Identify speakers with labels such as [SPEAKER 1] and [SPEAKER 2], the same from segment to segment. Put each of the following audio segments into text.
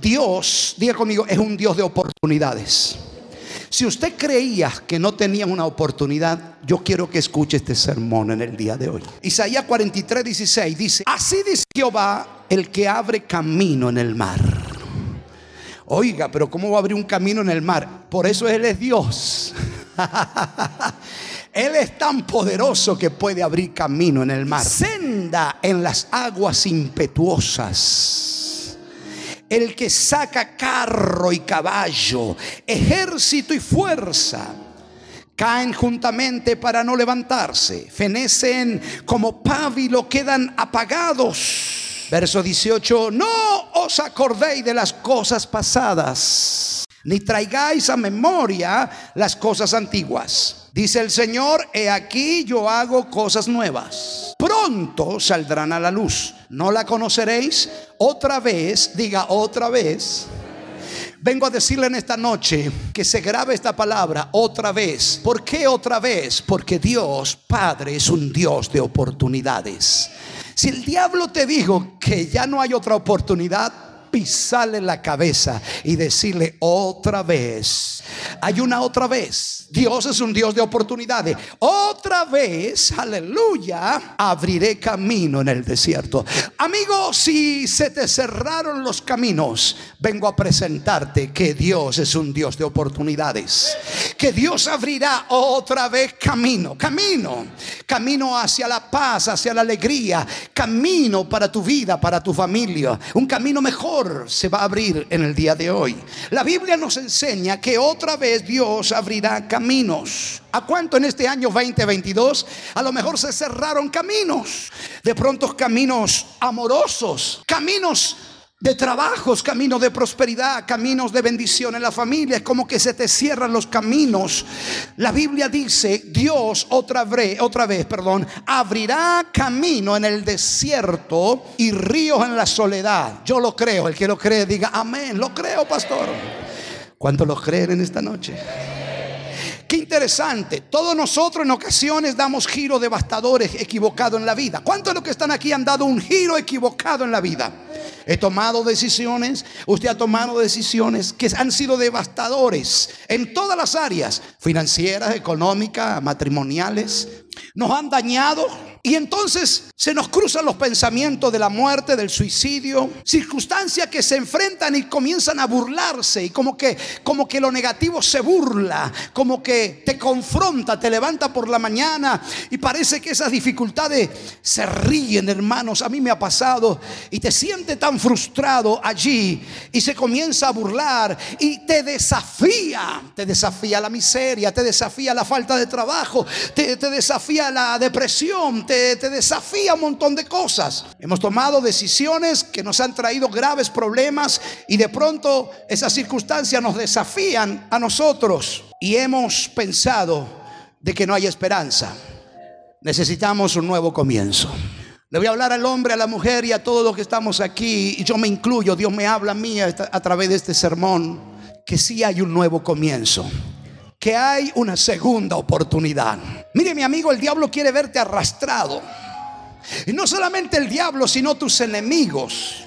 [SPEAKER 1] Dios, diga conmigo, es un Dios de oportunidades. Si usted creía que no tenía una oportunidad, yo quiero que escuche este sermón en el día de hoy. Isaías 43, 16 dice, así dice Jehová, el que abre camino en el mar. Oiga, pero ¿cómo va a abrir un camino en el mar? Por eso Él es Dios. Él es tan poderoso que puede abrir camino en el mar. Senda en las aguas impetuosas el que saca carro y caballo, ejército y fuerza, caen juntamente para no levantarse, fenecen como pábilo, quedan apagados. Verso 18, no os acordéis de las cosas pasadas, ni traigáis a memoria las cosas antiguas. Dice el Señor, he aquí yo hago cosas nuevas. Pronto saldrán a la luz. ¿No la conoceréis? Otra vez, diga otra vez. Vengo a decirle en esta noche que se grabe esta palabra otra vez. ¿Por qué otra vez? Porque Dios Padre es un Dios de oportunidades. Si el diablo te dijo que ya no hay otra oportunidad, pisarle la cabeza y decirle otra vez. Hay una otra vez. Dios es un Dios de oportunidades. Otra vez, aleluya, abriré camino en el desierto. Amigo, si se te cerraron los caminos, vengo a presentarte que Dios es un Dios de oportunidades. Que Dios abrirá otra vez camino, camino, camino hacia la paz, hacia la alegría, camino para tu vida, para tu familia, un camino mejor se va a abrir en el día de hoy. La Biblia nos enseña que otra vez Dios abrirá caminos. ¿A cuánto en este año 2022? A lo mejor se cerraron caminos. De pronto caminos amorosos, caminos de trabajos, caminos de prosperidad, caminos de bendición en la familia. Es como que se te cierran los caminos. La Biblia dice, Dios otra vez, otra vez, perdón, abrirá camino en el desierto y ríos en la soledad. Yo lo creo. El que lo cree diga, amén. Lo creo, pastor. ¿Cuántos lo creen en esta noche? Qué interesante. Todos nosotros en ocasiones damos giros devastadores equivocados en la vida. ¿Cuántos de los que están aquí han dado un giro equivocado en la vida? He tomado decisiones, usted ha tomado decisiones que han sido devastadores en todas las áreas, financieras, económicas, matrimoniales. Nos han dañado, y entonces se nos cruzan los pensamientos de la muerte, del suicidio, circunstancias que se enfrentan y comienzan a burlarse y como que como que lo negativo se burla, como que te confronta, te levanta por la mañana y parece que esas dificultades se ríen, hermanos. A mí me ha pasado y te sientes tan frustrado allí y se comienza a burlar y te desafía, te desafía la miseria, te desafía la falta de trabajo, te, te desafía la depresión, te, desafía un montón de cosas. Hemos tomado decisiones que nos han traído graves problemas y de pronto esas circunstancias nos desafían a nosotros y hemos pensado de que no hay esperanza. Necesitamos un nuevo comienzo. Le voy a hablar al hombre, a la mujer y a todos los que estamos aquí, y yo me incluyo, Dios me habla a mí a, a través de este sermón, que sí hay un nuevo comienzo que hay una segunda oportunidad. Mire mi amigo, el diablo quiere verte arrastrado. Y no solamente el diablo, sino tus enemigos.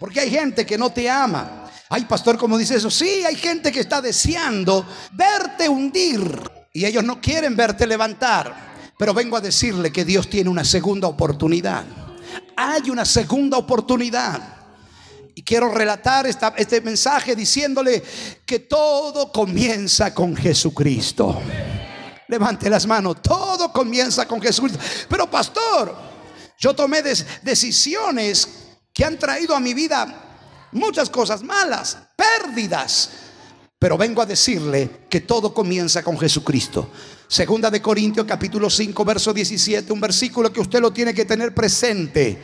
[SPEAKER 1] Porque hay gente que no te ama. Hay pastor, como dice eso, sí, hay gente que está deseando verte hundir. Y ellos no quieren verte levantar. Pero vengo a decirle que Dios tiene una segunda oportunidad. Hay una segunda oportunidad. Y quiero relatar este mensaje diciéndole que todo comienza con Jesucristo. Levante las manos, todo comienza con Jesucristo. Pero pastor, yo tomé decisiones que han traído a mi vida muchas cosas malas, pérdidas. Pero vengo a decirle que todo comienza con Jesucristo. Segunda de Corintios capítulo 5 verso 17, un versículo que usted lo tiene que tener presente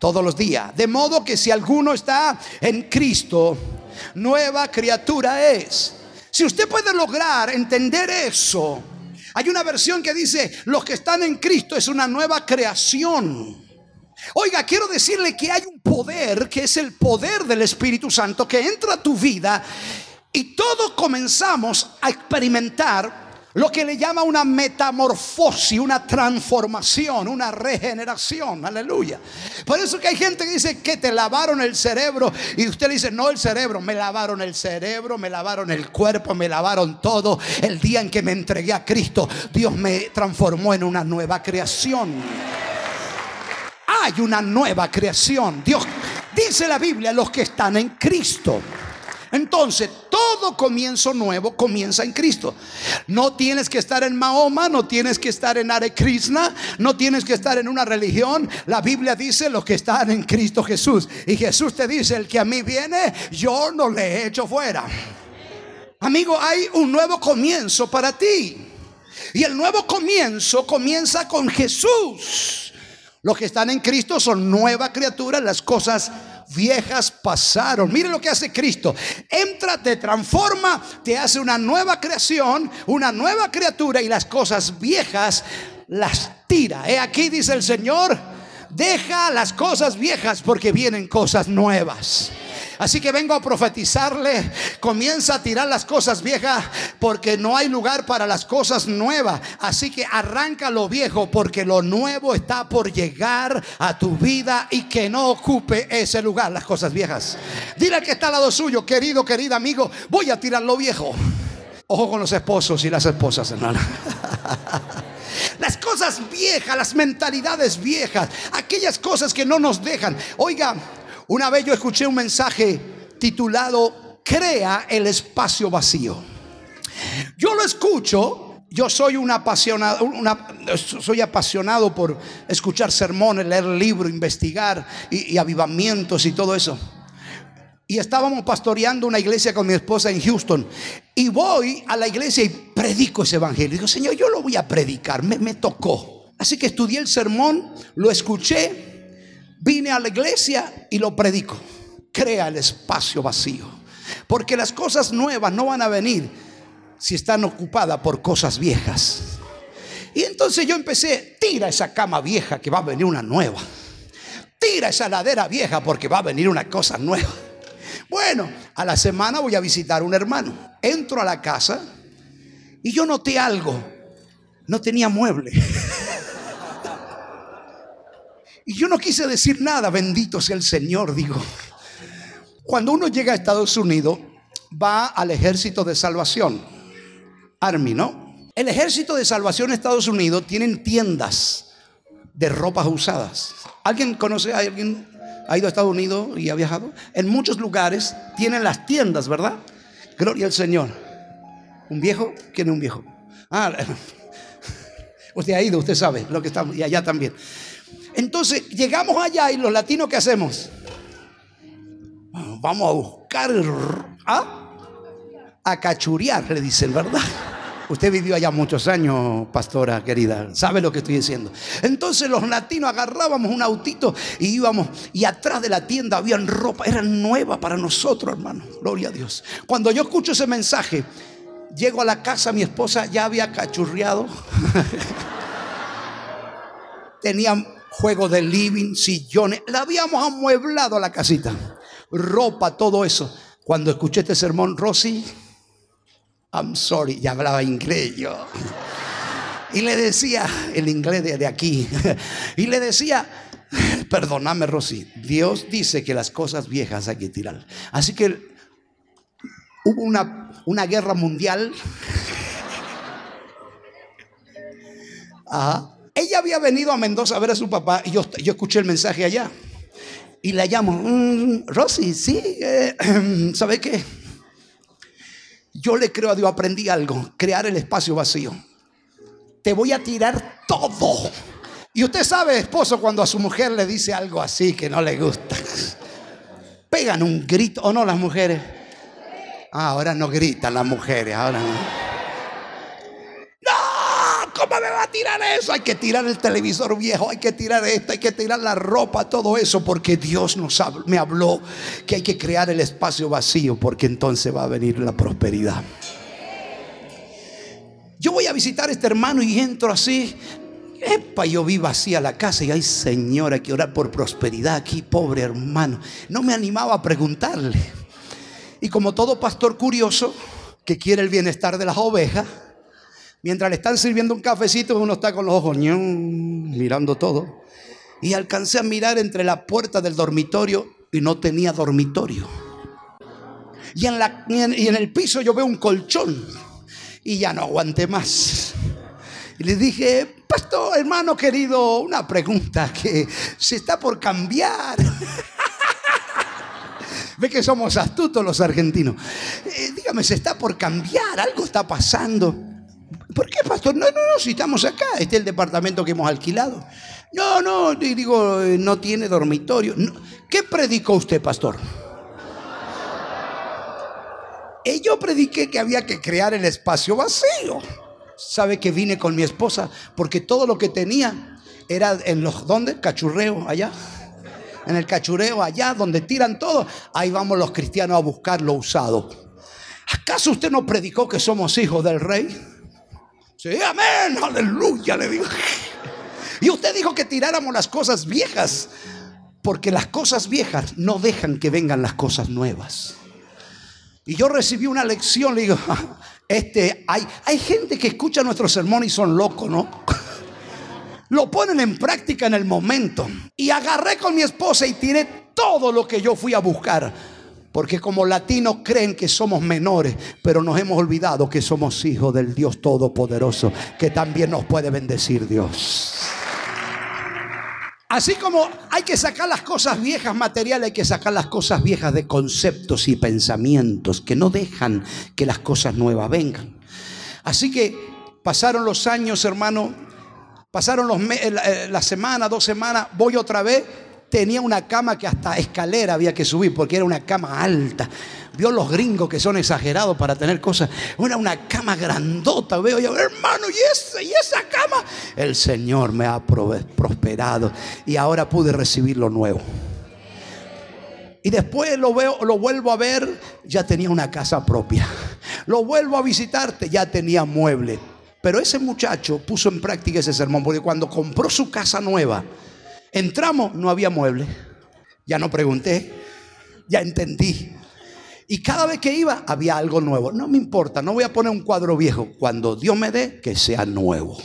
[SPEAKER 1] todos los días. De modo que si alguno está en Cristo, nueva criatura es. Si usted puede lograr entender eso, hay una versión que dice, los que están en Cristo es una nueva creación. Oiga, quiero decirle que hay un poder, que es el poder del Espíritu Santo, que entra a tu vida y todos comenzamos a experimentar Lo que le llama una metamorfosis, una transformación, una regeneración. Aleluya. Por eso que hay gente que dice que te lavaron el cerebro y usted dice, no el cerebro, me lavaron el cerebro, me lavaron el cuerpo, me lavaron todo. El día en que me entregué a Cristo, Dios me transformó en una nueva creación. Hay una nueva creación. Dios dice la Biblia, los que están en Cristo. Entonces, todo comienzo nuevo comienza en Cristo. No tienes que estar en Mahoma, no tienes que estar en Hare Krishna, no tienes que estar en una religión. La Biblia dice los que están en Cristo Jesús. Y Jesús te dice, el que a mí viene, yo no le he hecho fuera. Amigo, hay un nuevo comienzo para ti. Y el nuevo comienzo comienza con Jesús. Los que están en Cristo son nueva criatura, las cosas viejas pasaron. Mire lo que hace Cristo. Entra, te transforma, te hace una nueva creación, una nueva criatura y las cosas viejas las tira. He aquí dice el Señor, deja las cosas viejas porque vienen cosas nuevas. Así que vengo a profetizarle, comienza a tirar las cosas viejas porque no hay lugar para las cosas nuevas. Así que arranca lo viejo porque lo nuevo está por llegar a tu vida y que no ocupe ese lugar, las cosas viejas. Dile al que está al lado suyo, querido, querido amigo, voy a tirar lo viejo. Ojo con los esposos y las esposas, hermana. Las cosas viejas, las mentalidades viejas, aquellas cosas que no nos dejan. Oiga, una vez yo escuché un mensaje titulado Crea el espacio vacío. Yo lo escucho, yo soy un apasionado, soy apasionado por escuchar sermones, leer libros, investigar y, avivamientos y todo eso. Y estábamos pastoreando una iglesia con mi esposa en Houston. Y voy a la iglesia y predico ese evangelio. Digo, Señor, yo lo voy a predicar. Me, me tocó. Así que estudié el sermón, lo escuché Vine a la iglesia y lo predico. Crea el espacio vacío. Porque las cosas nuevas no van a venir si están ocupadas por cosas viejas. Y entonces yo empecé, tira esa cama vieja que va a venir una nueva. Tira esa ladera vieja porque va a venir una cosa nueva. Bueno, a la semana voy a visitar a un hermano. Entro a la casa y yo noté algo. No tenía mueble. Y yo no quise decir nada, bendito sea el Señor, digo. Cuando uno llega a Estados Unidos, va al ejército de salvación, Army, ¿no? El ejército de salvación de Estados Unidos tienen tiendas de ropas usadas. ¿Alguien conoce a alguien? ¿Ha ido a Estados Unidos y ha viajado? En muchos lugares tienen las tiendas, ¿verdad? Gloria al Señor. ¿Un viejo? ¿Quién es un viejo? Ah, usted ha ido, usted sabe lo que estamos, y allá también. Entonces llegamos allá y los latinos, ¿qué hacemos? Vamos a buscar ¿ah? a cachurear, le dicen, ¿verdad? Usted vivió allá muchos años, pastora querida, sabe lo que estoy diciendo. Entonces los latinos agarrábamos un autito y íbamos, y atrás de la tienda habían ropa, era nueva para nosotros, hermano. Gloria a Dios. Cuando yo escucho ese mensaje, llego a la casa, mi esposa ya había cachurreado. Tenía juego de living, sillones. La habíamos amueblado la casita. Ropa, todo eso. Cuando escuché este sermón, Rosy, I'm sorry, ya hablaba inglés yo. Y le decía, el inglés de, aquí, y le decía, perdóname Rosy, Dios dice que las cosas viejas hay que tirar. Así que hubo una, una guerra mundial. Ajá. Ella había venido a Mendoza a ver a su papá y yo, escuché el mensaje allá. Y la llamo, mm, Rosy, sí, eh, ¿sabe qué? Yo le creo a Dios, aprendí algo, crear el espacio vacío. Te voy a tirar todo. Y usted sabe, esposo, cuando a su mujer le dice algo así que no le gusta. Pegan un grito, ¿o no las mujeres? Ah, ahora no gritan las mujeres, ahora no. ¿Cómo me va a tirar eso? Hay que tirar el televisor viejo, hay que tirar esto, hay que tirar la ropa, todo eso, porque Dios nos me habló que hay que crear el espacio vacío, porque entonces va a venir la prosperidad. Yo voy a visitar a este hermano y entro así. Epa, yo vi vacía la casa y ay Señor, hay que orar por prosperidad aquí, pobre hermano. No me animaba a preguntarle. Y como todo pastor curioso que quiere el bienestar de las ovejas, Mientras le están sirviendo un cafecito, uno está con los ojos mirando todo. Y alcancé a mirar entre la puerta del dormitorio y no tenía dormitorio. Y en, la, y en el piso yo veo un colchón y ya no aguanté más. Y le dije, pastor, hermano querido, una pregunta que se está por cambiar. Ve que somos astutos los argentinos. Eh, dígame, se está por cambiar, algo está pasando. ¿Por qué, pastor? No, no, no, si estamos acá, este es el departamento que hemos alquilado. No, no, digo, eh, no tiene dormitorio. ¿Qué predicó usted, pastor? Y yo prediqué que había que crear el espacio vacío. ¿Sabe que vine con mi esposa? Porque todo lo que tenía era en los, ¿dónde? Cachurreo, allá. En el cachureo, allá donde tiran todo. Ahí vamos los cristianos a buscar lo usado. ¿Acaso usted no predicó que somos hijos del rey? Sí, amén, aleluya, le digo. Y usted dijo que tiráramos las cosas viejas, porque las cosas viejas no dejan que vengan las cosas nuevas. Y yo recibí una lección, le digo, este, hay, hay gente que escucha nuestro sermón y son locos, ¿no? Lo ponen en práctica en el momento. Y agarré con mi esposa y tiré todo lo que yo fui a buscar. Porque como latinos creen que somos menores, pero nos hemos olvidado que somos hijos del Dios Todopoderoso, que también nos puede bendecir Dios. Así como hay que sacar las cosas viejas materiales, hay que sacar las cosas viejas de conceptos y pensamientos que no dejan que las cosas nuevas vengan. Así que pasaron los años, hermano, pasaron los la semana, dos semanas, voy otra vez tenía una cama que hasta escalera había que subir porque era una cama alta. Vio los gringos que son exagerados para tener cosas. Era una cama grandota. Veo yo, hermano, ¿y esa, y esa cama? El Señor me ha prosperado y ahora pude recibir lo nuevo. Y después lo veo, lo vuelvo a ver, ya tenía una casa propia. Lo vuelvo a visitarte, ya tenía mueble. Pero ese muchacho puso en práctica ese sermón, porque cuando compró su casa nueva, Entramos, no había mueble. Ya no pregunté, ya entendí. Y cada vez que iba había algo nuevo. No me importa, no voy a poner un cuadro viejo. Cuando Dios me dé, que sea nuevo.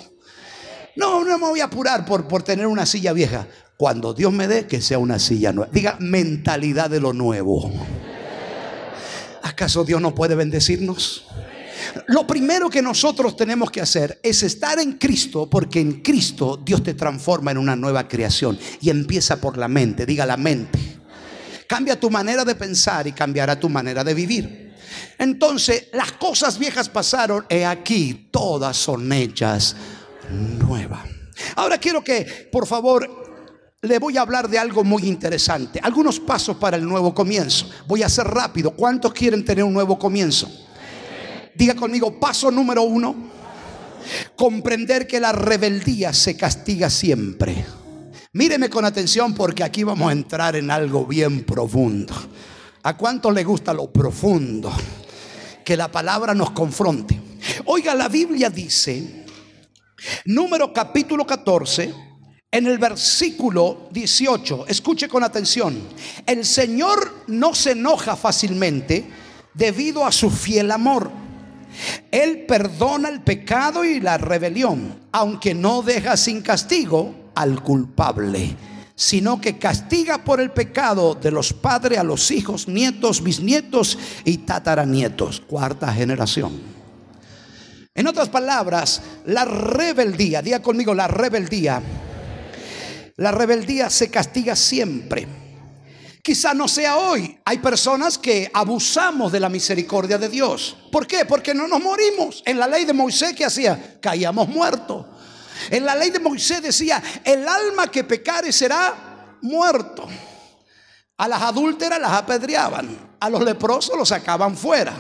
[SPEAKER 1] No, no me voy a apurar por, por tener una silla vieja. Cuando Dios me dé, que sea una silla nueva. Diga mentalidad de lo nuevo. ¿Acaso Dios no puede bendecirnos? Lo primero que nosotros tenemos que hacer es estar en Cristo, porque en Cristo Dios te transforma en una nueva creación y empieza por la mente, diga la mente. Cambia tu manera de pensar y cambiará tu manera de vivir. Entonces, las cosas viejas pasaron, y aquí todas son hechas nuevas. Ahora quiero que, por favor, le voy a hablar de algo muy interesante. Algunos pasos para el nuevo comienzo. Voy a ser rápido. ¿Cuántos quieren tener un nuevo comienzo? Diga conmigo, paso número uno, comprender que la rebeldía se castiga siempre. Míreme con atención porque aquí vamos a entrar en algo bien profundo. ¿A cuánto le gusta lo profundo? Que la palabra nos confronte. Oiga, la Biblia dice, número capítulo 14, en el versículo 18, escuche con atención, el Señor no se enoja fácilmente debido a su fiel amor. Él perdona el pecado y la rebelión, aunque no deja sin castigo al culpable, sino que castiga por el pecado de los padres a los hijos, nietos, bisnietos y tataranietos, cuarta generación. En otras palabras, la rebeldía, diga conmigo la rebeldía, la rebeldía se castiga siempre. Quizá no sea hoy. Hay personas que abusamos de la misericordia de Dios. ¿Por qué? Porque no nos morimos. En la ley de Moisés, ¿qué hacía? Caíamos muertos. En la ley de Moisés decía, el alma que pecare será muerto. A las adúlteras las apedreaban. A los leprosos los sacaban fuera.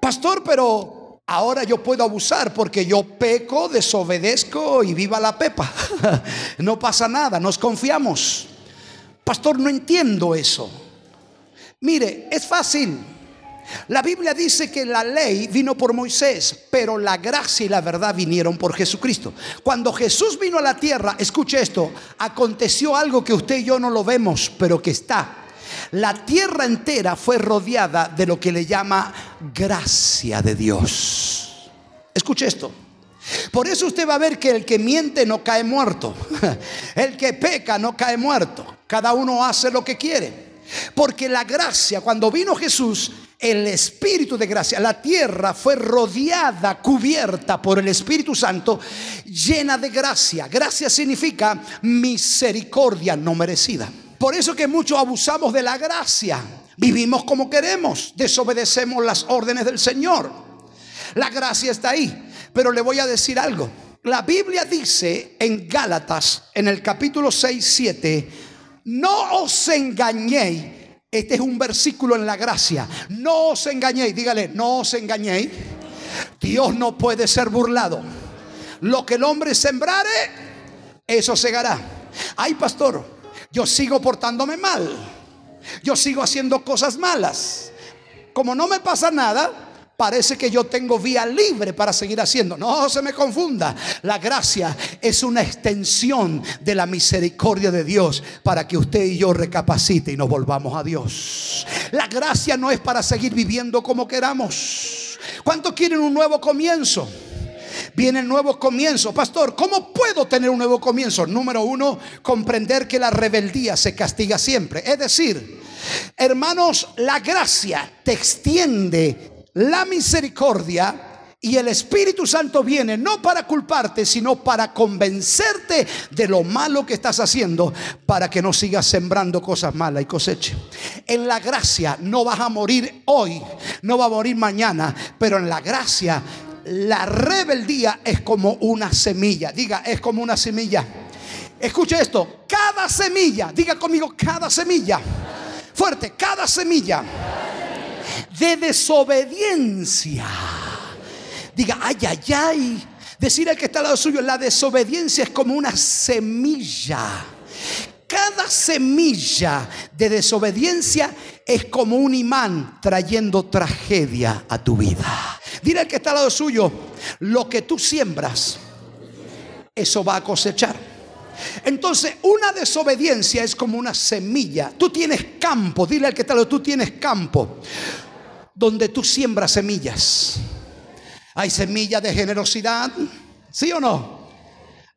[SPEAKER 1] Pastor, pero ahora yo puedo abusar porque yo peco, desobedezco y viva la pepa. no pasa nada, nos confiamos. Pastor, no entiendo eso. Mire, es fácil. La Biblia dice que la ley vino por Moisés, pero la gracia y la verdad vinieron por Jesucristo. Cuando Jesús vino a la tierra, escuche esto, aconteció algo que usted y yo no lo vemos, pero que está. La tierra entera fue rodeada de lo que le llama gracia de Dios. Escuche esto. Por eso usted va a ver que el que miente no cae muerto. El que peca no cae muerto. Cada uno hace lo que quiere. Porque la gracia, cuando vino Jesús, el Espíritu de gracia, la tierra fue rodeada, cubierta por el Espíritu Santo, llena de gracia. Gracia significa misericordia no merecida. Por eso que muchos abusamos de la gracia. Vivimos como queremos, desobedecemos las órdenes del Señor. La gracia está ahí. Pero le voy a decir algo. La Biblia dice en Gálatas, en el capítulo 6, 7, no os engañéis. Este es un versículo en la gracia. No os engañéis. Dígale, no os engañéis. Dios no puede ser burlado. Lo que el hombre sembrare, eso segará. Ay, pastor, yo sigo portándome mal. Yo sigo haciendo cosas malas. Como no me pasa nada, parece que yo tengo vía libre para seguir haciendo. No se me confunda. La gracia es una extensión de la misericordia de Dios para que usted y yo recapacite y nos volvamos a Dios. La gracia no es para seguir viviendo como queramos. ¿Cuántos quieren un nuevo comienzo? Viene el nuevo comienzo. Pastor, ¿cómo puedo tener un nuevo comienzo? Número uno, comprender que la rebeldía se castiga siempre. Es decir, hermanos, la gracia te extiende la misericordia y el Espíritu Santo viene no para culparte, sino para convencerte de lo malo que estás haciendo, para que no sigas sembrando cosas malas y coseche. En la gracia no vas a morir hoy, no va a morir mañana, pero en la gracia la rebeldía es como una semilla. Diga, es como una semilla. Escuche esto, cada semilla, diga conmigo, cada semilla. Fuerte, cada semilla de desobediencia. Diga, ay, ay, ay. Decir al que está al lado suyo, la desobediencia es como una semilla. Cada semilla de desobediencia es como un imán trayendo tragedia a tu vida. Dile al que está al lado suyo, lo que tú siembras, eso va a cosechar. Entonces, una desobediencia es como una semilla. Tú tienes campo, dile al que está al lado, tú tienes campo donde tú siembras semillas. Hay semillas de generosidad, ¿sí o no?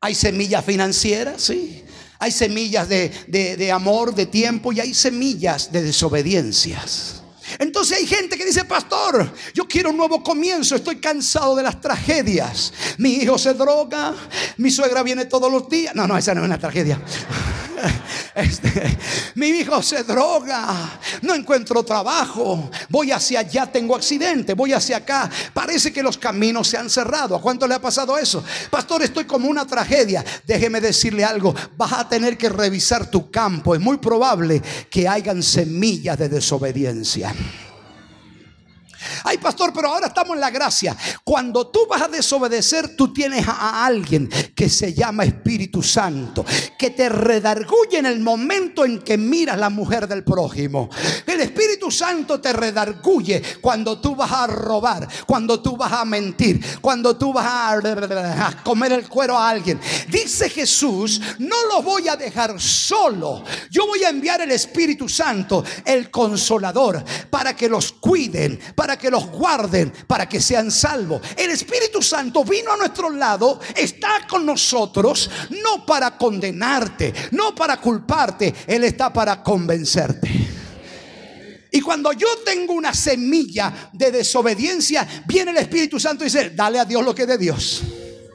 [SPEAKER 1] Hay semillas financieras, sí. Hay semillas de, de amor, de tiempo y hay semillas de desobediencias. Entonces hay gente que dice, pastor, yo quiero un nuevo comienzo, estoy cansado de las tragedias. Mi hijo se droga, mi suegra viene todos los días. No, no, esa no es una tragedia. Este, mi hijo se droga, no encuentro trabajo, voy hacia allá, tengo accidente, voy hacia acá. Parece que los caminos se han cerrado. ¿A cuánto le ha pasado eso? Pastor, estoy como una tragedia. Déjeme decirle algo, vas a tener que revisar tu campo. Es muy probable que hayan semillas de desobediencia. Ay, pastor, pero ahora estamos en la gracia. Cuando tú vas a desobedecer, tú tienes a alguien que se llama Espíritu Santo, que te redarguye en el momento en que miras la mujer del prójimo. El Espíritu Santo te redarguye cuando tú vas a robar, cuando tú vas a mentir, cuando tú vas a, comer el cuero a alguien. Dice Jesús, no lo voy a dejar solo. Yo voy a enviar el Espíritu Santo, el consolador, para que los cuiden, para que los guarden, para que sean salvos. El Espíritu Santo vino a nuestro lado, está con nosotros, no para condenarte, no para culparte, Él está para convencerte. Y cuando yo tengo una semilla de desobediencia, viene el Espíritu Santo y dice, dale a Dios lo que es de Dios.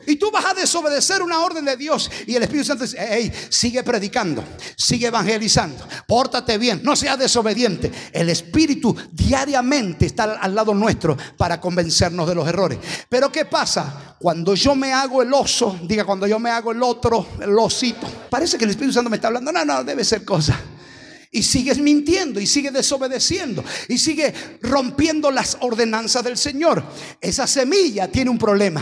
[SPEAKER 1] Y tú vas a desobedecer una orden de Dios. Y el Espíritu Santo dice, hey, sigue predicando, sigue evangelizando, pórtate bien, no seas desobediente. El Espíritu diariamente está al lado nuestro para convencernos de los errores. Pero ¿qué pasa? Cuando yo me hago el oso, diga, cuando yo me hago el otro, el osito, parece que el Espíritu Santo me está hablando. No, no, debe ser cosa y sigues mintiendo y sigue desobedeciendo y sigue rompiendo las ordenanzas del Señor. Esa semilla tiene un problema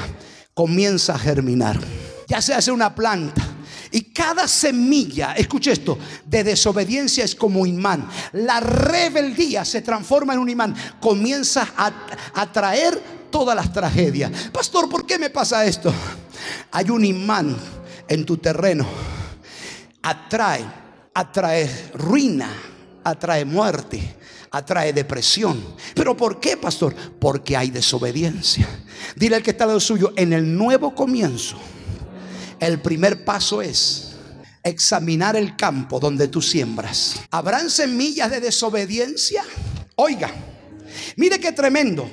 [SPEAKER 1] comienza a germinar. Ya se hace una planta. Y cada semilla, escuche esto, de desobediencia es como imán. La rebeldía se transforma en un imán. Comienza a atraer todas las tragedias. Pastor, ¿por qué me pasa esto? Hay un imán en tu terreno. Atrae, atrae ruina, atrae muerte, atrae depresión. ¿Pero por qué, pastor? Porque hay desobediencia. Dile al que está al lado suyo, en el nuevo comienzo, el primer paso es examinar el campo donde tú siembras. ¿Habrán semillas de desobediencia? Oiga, mire qué tremendo.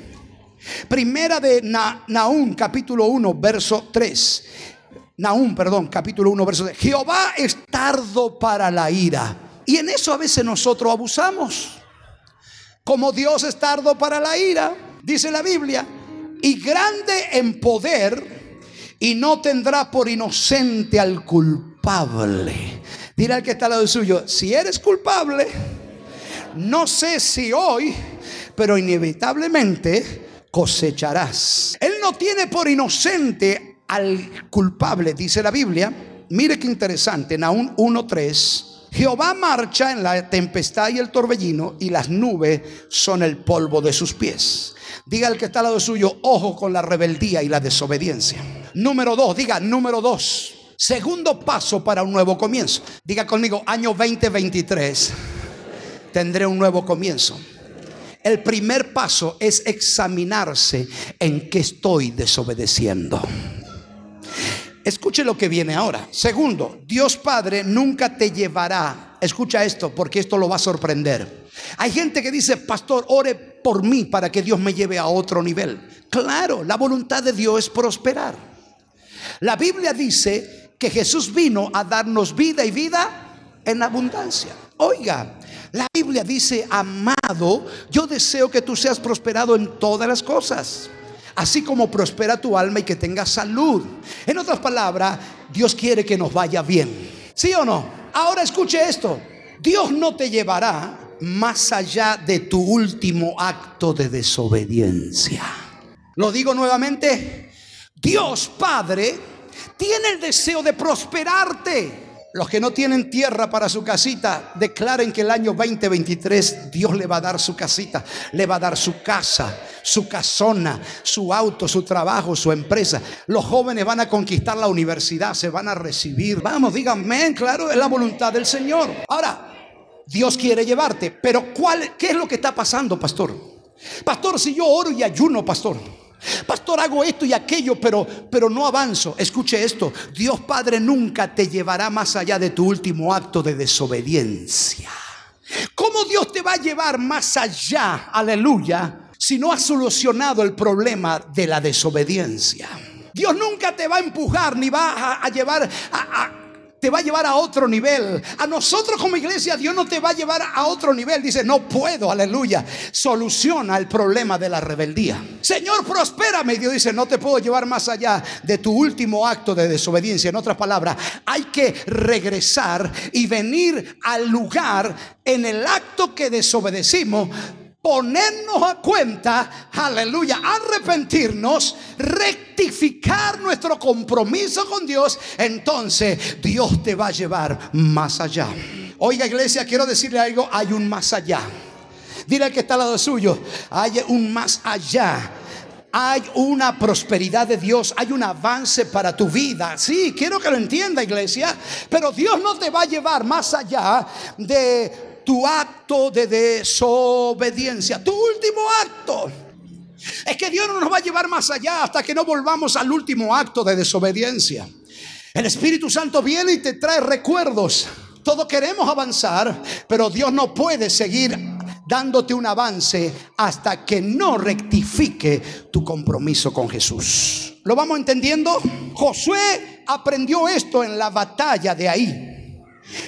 [SPEAKER 1] Primera de Naúm, capítulo 1, verso 3. Naúm, perdón, capítulo 1, verso 3. Jehová es tardo para la ira. Y en eso a veces nosotros abusamos. Como Dios es tardo para la ira, dice la Biblia, y grande en poder, y no tendrá por inocente al culpable. Dirá al que está al lado suyo, si eres culpable, no sé si hoy, pero inevitablemente cosecharás. Él no tiene por inocente al culpable, dice la Biblia. Mire qué interesante, Naúm 1.3. Jehová marcha en la tempestad y el torbellino y las nubes son el polvo de sus pies. Diga el que está al lado suyo, ojo con la rebeldía y la desobediencia. Número dos, diga número dos. Segundo paso para un nuevo comienzo. Diga conmigo, año 2023 tendré un nuevo comienzo. El primer paso es examinarse en qué estoy desobedeciendo. Escuche lo que viene ahora. Segundo, Dios Padre nunca te llevará. Escucha esto porque esto lo va a sorprender. Hay gente que dice, pastor, ore por mí para que Dios me lleve a otro nivel. Claro, la voluntad de Dios es prosperar. La Biblia dice que Jesús vino a darnos vida y vida en abundancia. Oiga, la Biblia dice, amado, yo deseo que tú seas prosperado en todas las cosas, así como prospera tu alma y que tengas salud. En otras palabras, Dios quiere que nos vaya bien. ¿Sí o no? Ahora escuche esto. Dios no te llevará más allá de tu último acto de desobediencia. Lo digo nuevamente, Dios Padre tiene el deseo de prosperarte. Los que no tienen tierra para su casita, declaren que el año 2023 Dios le va a dar su casita, le va a dar su casa, su casona, su auto, su trabajo, su empresa. Los jóvenes van a conquistar la universidad, se van a recibir. Vamos, díganme, claro, es la voluntad del Señor. Ahora, Dios quiere llevarte, pero ¿cuál, ¿qué es lo que está pasando, pastor? Pastor, si yo oro y ayuno, pastor. Pastor, hago esto y aquello, pero, pero no avanzo. Escuche esto, Dios Padre nunca te llevará más allá de tu último acto de desobediencia. ¿Cómo Dios te va a llevar más allá, aleluya, si no has solucionado el problema de la desobediencia? Dios nunca te va a empujar ni va a, llevar a te va a llevar a otro nivel. A nosotros como iglesia Dios no te va a llevar a otro nivel. Dice, no puedo, aleluya. Soluciona el problema de la rebeldía. Señor, prospérame. Dios dice, no te puedo llevar más allá de tu último acto de desobediencia. En otras palabras, hay que regresar y venir al lugar en el acto que desobedecimos ponernos a cuenta, aleluya, arrepentirnos, rectificar nuestro compromiso con Dios, entonces Dios te va a llevar más allá. Oiga iglesia, quiero decirle algo, hay un más allá. Dile al que está al lado suyo, hay un más allá. Hay una prosperidad de Dios, hay un avance para tu vida. Sí, quiero que lo entienda iglesia, pero Dios no te va a llevar más allá de tu acto de desobediencia, tu último acto. Es que Dios no nos va a llevar más allá hasta que no volvamos al último acto de desobediencia. El Espíritu Santo viene y te trae recuerdos. Todos queremos avanzar, pero Dios no puede seguir dándote un avance hasta que no rectifique tu compromiso con Jesús. ¿Lo vamos entendiendo? Josué aprendió esto en la batalla de ahí.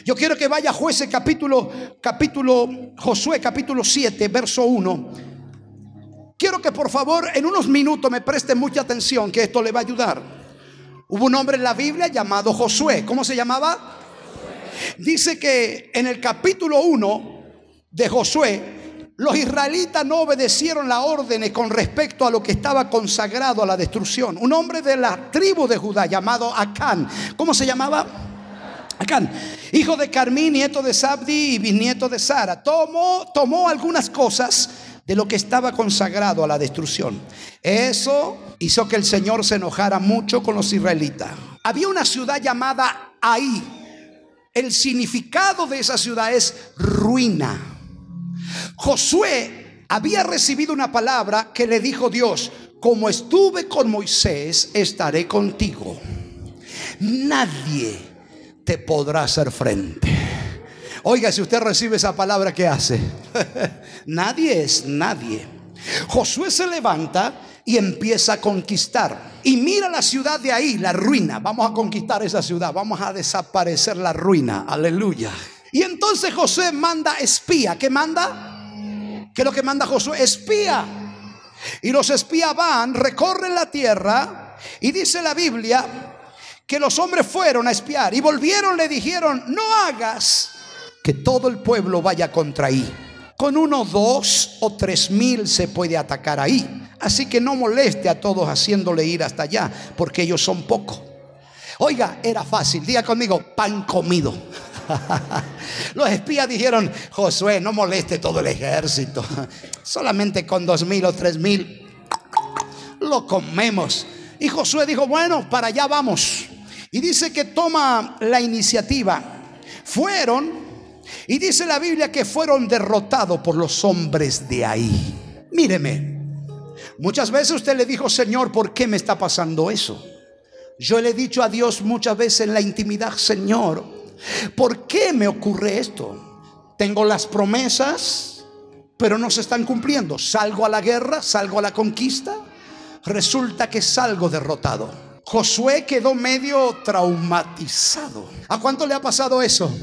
[SPEAKER 1] Yo quiero que vaya jueces capítulo, capítulo, Josué capítulo 7, verso 1. Quiero que por favor en unos minutos me preste mucha atención, que esto le va a ayudar. Hubo un hombre en la Biblia llamado Josué. ¿Cómo se llamaba? Dice que en el capítulo 1 de Josué, los israelitas no obedecieron la orden con respecto a lo que estaba consagrado a la destrucción. Un hombre de la tribu de Judá llamado Acán. ¿Cómo se llamaba? Acán, hijo de Carmí, nieto de Sabdi y bisnieto de Sara, tomó, tomó algunas cosas de lo que estaba consagrado a la destrucción. Eso hizo que el Señor se enojara mucho con los israelitas. Había una ciudad llamada Ahí. El significado de esa ciudad es ruina. Josué había recibido una palabra que le dijo Dios, como estuve con Moisés, estaré contigo. Nadie te podrá hacer frente. Oiga, si usted recibe esa palabra, ¿qué hace? nadie es nadie. Josué se levanta y empieza a conquistar. Y mira la ciudad de ahí, la ruina. Vamos a conquistar esa ciudad, vamos a desaparecer la ruina. Aleluya. Y entonces Josué manda espía. ¿Qué manda? ¿Qué es lo que manda Josué? Espía. Y los espías van, recorren la tierra y dice la Biblia que los hombres fueron a espiar y volvieron, le dijeron, no hagas que todo el pueblo vaya contra ahí. Con uno, dos o tres mil se puede atacar ahí. Así que no moleste a todos haciéndole ir hasta allá, porque ellos son pocos. Oiga, era fácil. Diga conmigo, pan comido. Los espías dijeron, Josué, no moleste todo el ejército. Solamente con dos mil o tres mil lo comemos. Y Josué dijo, bueno, para allá vamos. Y dice que toma la iniciativa. Fueron y dice la Biblia que fueron derrotados por los hombres de ahí. Míreme, muchas veces usted le dijo, Señor, ¿por qué me está pasando eso? Yo le he dicho a Dios muchas veces en la intimidad, Señor, ¿por qué me ocurre esto? Tengo las promesas, pero no se están cumpliendo. Salgo a la guerra, salgo a la conquista, resulta que salgo derrotado. Josué quedó medio traumatizado. ¿A cuánto le ha pasado eso?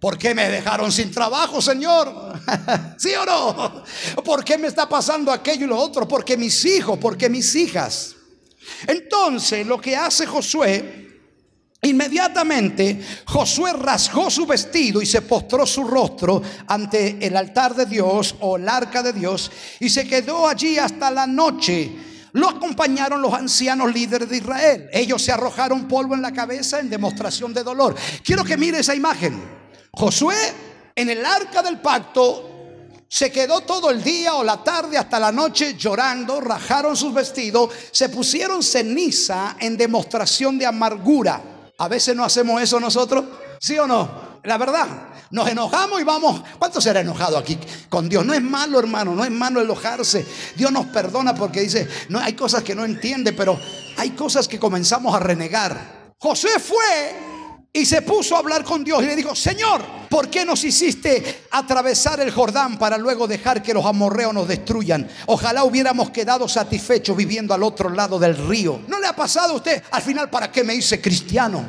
[SPEAKER 1] ¿Por qué me dejaron sin trabajo, Señor? ¿Sí o no? ¿Por qué me está pasando aquello y lo otro? Porque mis hijos, porque mis hijas. Entonces, lo que hace Josué, inmediatamente Josué rasgó su vestido y se postró su rostro ante el altar de Dios o el arca de Dios y se quedó allí hasta la noche. Lo acompañaron los ancianos líderes de Israel. Ellos se arrojaron polvo en la cabeza en demostración de dolor. Quiero que mire esa imagen. Josué en el arca del pacto se quedó todo el día o la tarde hasta la noche llorando, rajaron sus vestidos, se pusieron ceniza en demostración de amargura. A veces no hacemos eso nosotros, ¿sí o no? La verdad, nos enojamos y vamos. ¿Cuánto será enojado aquí con Dios? No es malo, hermano, no es malo enojarse. Dios nos perdona porque dice, no hay cosas que no entiende, pero hay cosas que comenzamos a renegar. José fue y se puso a hablar con Dios y le dijo, Señor, ¿por qué nos hiciste atravesar el Jordán para luego dejar que los amorreos nos destruyan? Ojalá hubiéramos quedado satisfechos viviendo al otro lado del río. ¿No le ha pasado a usted? Al final, ¿para qué me hice cristiano?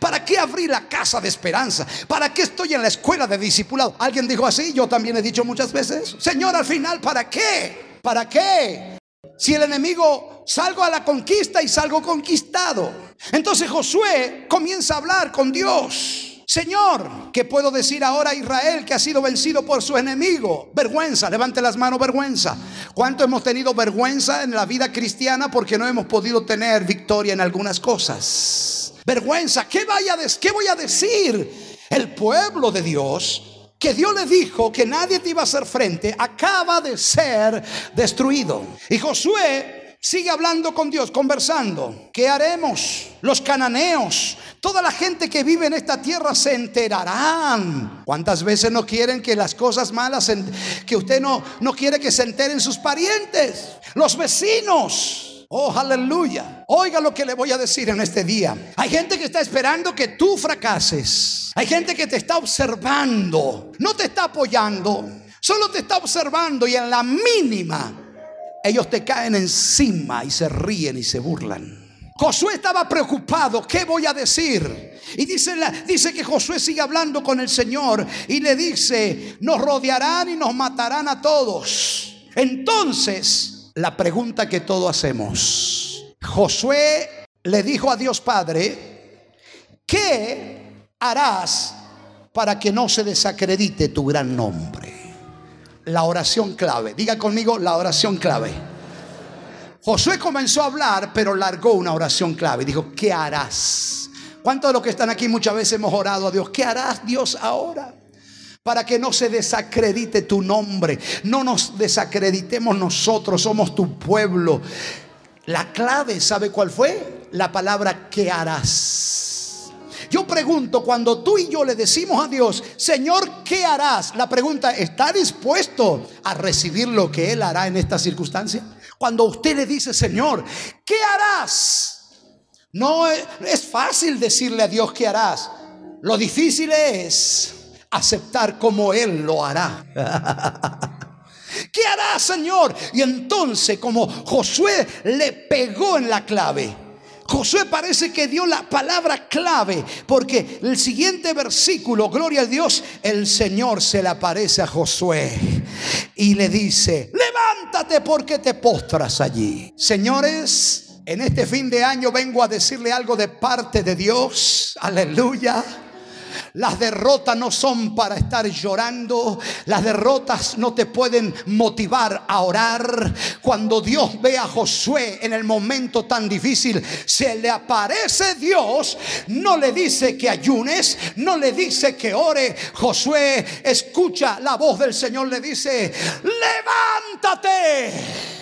[SPEAKER 1] ¿Para qué abrí la casa de esperanza? ¿Para qué estoy en la escuela de discipulado? ¿Alguien dijo así? Yo también he dicho muchas veces. Señor, al final, ¿para qué? ¿Para qué? Si el enemigo salgo a la conquista y salgo conquistado. Entonces Josué comienza a hablar con Dios. Señor, ¿qué puedo decir ahora a Israel que ha sido vencido por su enemigo? Vergüenza, levante las manos, vergüenza. ¿Cuánto hemos tenido vergüenza en la vida cristiana porque no hemos podido tener victoria en algunas cosas? Vergüenza, ¿qué, ¿qué voy a decir? El pueblo de Dios que Dios le dijo que nadie te iba a hacer frente, acaba de ser destruido. Y Josué sigue hablando con Dios, conversando. ¿Qué haremos? Los cananeos, toda la gente que vive en esta tierra se enterarán. ¿Cuántas veces no quieren que las cosas malas, que usted no, no quiere que se enteren sus parientes? Los vecinos. Oh, aleluya. Oiga lo que le voy a decir en este día. Hay gente que está esperando que tú fracases. Hay gente que te está observando. No te está apoyando. Solo te está observando y en la mínima ellos te caen encima y se ríen y se burlan. Josué estaba preocupado, ¿qué voy a decir? Y dice, dice que Josué sigue hablando con el Señor y le dice, nos rodearán y nos matarán a todos. Entonces la pregunta que todos hacemos. Josué le dijo a Dios Padre, ¿qué harás para que no se desacredite tu gran nombre? La oración clave. Diga conmigo la oración clave. Josué comenzó a hablar, pero largó una oración clave. Dijo, ¿qué harás? ¿Cuántos de los que están aquí muchas veces hemos orado a Dios? ¿Qué harás Dios ahora? Para que no se desacredite tu nombre, no nos desacreditemos nosotros, somos tu pueblo. La clave, ¿sabe cuál fue? La palabra que harás. Yo pregunto, cuando tú y yo le decimos a Dios, Señor, ¿qué harás? La pregunta, ¿está dispuesto a recibir lo que Él hará en esta circunstancia? Cuando usted le dice, Señor, ¿qué harás? No es fácil decirle a Dios qué harás. Lo difícil es aceptar como Él lo hará. ¿Qué hará, Señor? Y entonces, como Josué le pegó en la clave, Josué parece que dio la palabra clave, porque el siguiente versículo, gloria a Dios, el Señor se le aparece a Josué y le dice, levántate porque te postras allí. Señores, en este fin de año vengo a decirle algo de parte de Dios, aleluya. Las derrotas no son para estar llorando. Las derrotas no te pueden motivar a orar. Cuando Dios ve a Josué en el momento tan difícil, se le aparece Dios. No le dice que ayunes, no le dice que ore. Josué escucha la voz del Señor, le dice, levántate.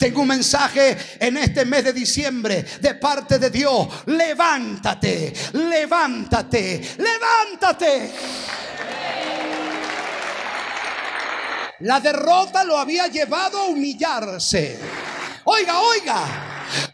[SPEAKER 1] Tengo un mensaje en este mes de diciembre de parte de Dios. Levántate, levántate, levántate. La derrota lo había llevado a humillarse. Oiga, oiga.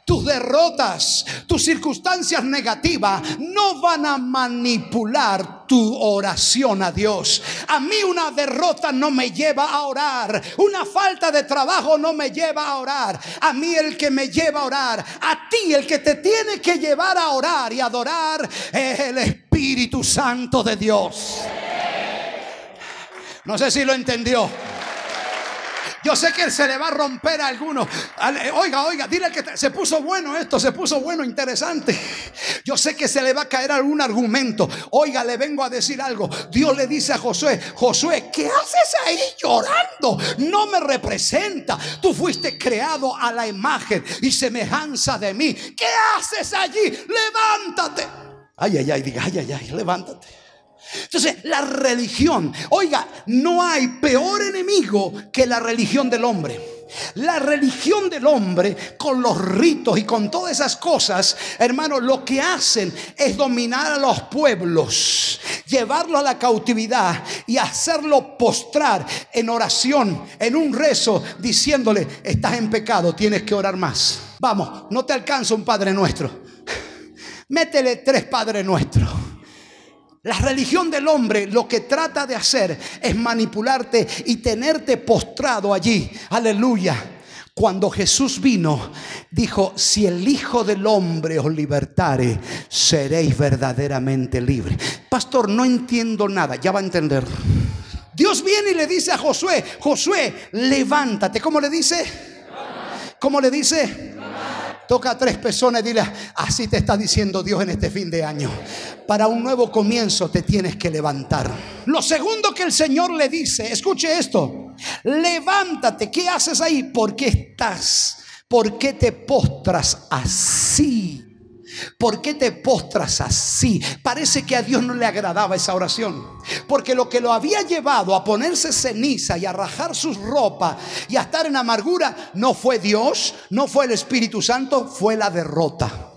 [SPEAKER 1] Tus derrotas, tus circunstancias negativas no van a manipular tu oración a Dios. A mí una derrota no me lleva a orar. Una falta de trabajo no me lleva a orar. A mí el que me lleva a orar, a ti el que te tiene que llevar a orar y adorar es el Espíritu Santo de Dios. No sé si lo entendió. Yo sé que se le va a romper a alguno. Oiga, oiga, dile que se puso bueno esto, se puso bueno, interesante. Yo sé que se le va a caer algún argumento. Oiga, le vengo a decir algo. Dios le dice a Josué, Josué, ¿qué haces ahí llorando? No me representa. Tú fuiste creado a la imagen y semejanza de mí. ¿Qué haces allí? Levántate. Ay, ay, ay, diga, ay, ay, ay, levántate. Entonces, la religión, oiga, no hay peor enemigo que la religión del hombre. La religión del hombre, con los ritos y con todas esas cosas, hermano, lo que hacen es dominar a los pueblos, llevarlo a la cautividad y hacerlo postrar en oración, en un rezo, diciéndole, estás en pecado, tienes que orar más. Vamos, no te alcanza un Padre nuestro. Métele tres Padres nuestros. La religión del hombre lo que trata de hacer es manipularte y tenerte postrado allí. Aleluya. Cuando Jesús vino, dijo, si el Hijo del Hombre os libertare, seréis verdaderamente libres. Pastor, no entiendo nada, ya va a entender. Dios viene y le dice a Josué, Josué, levántate. ¿Cómo le dice? ¿Cómo le dice? Toca a tres personas y dile, así te está diciendo Dios en este fin de año. Para un nuevo comienzo te tienes que levantar. Lo segundo que el Señor le dice, escuche esto, levántate, ¿qué haces ahí? ¿Por qué estás? ¿Por qué te postras así? ¿Por qué te postras así? Parece que a Dios no le agradaba esa oración. Porque lo que lo había llevado a ponerse ceniza y a rajar sus ropas y a estar en amargura no fue Dios, no fue el Espíritu Santo, fue la derrota.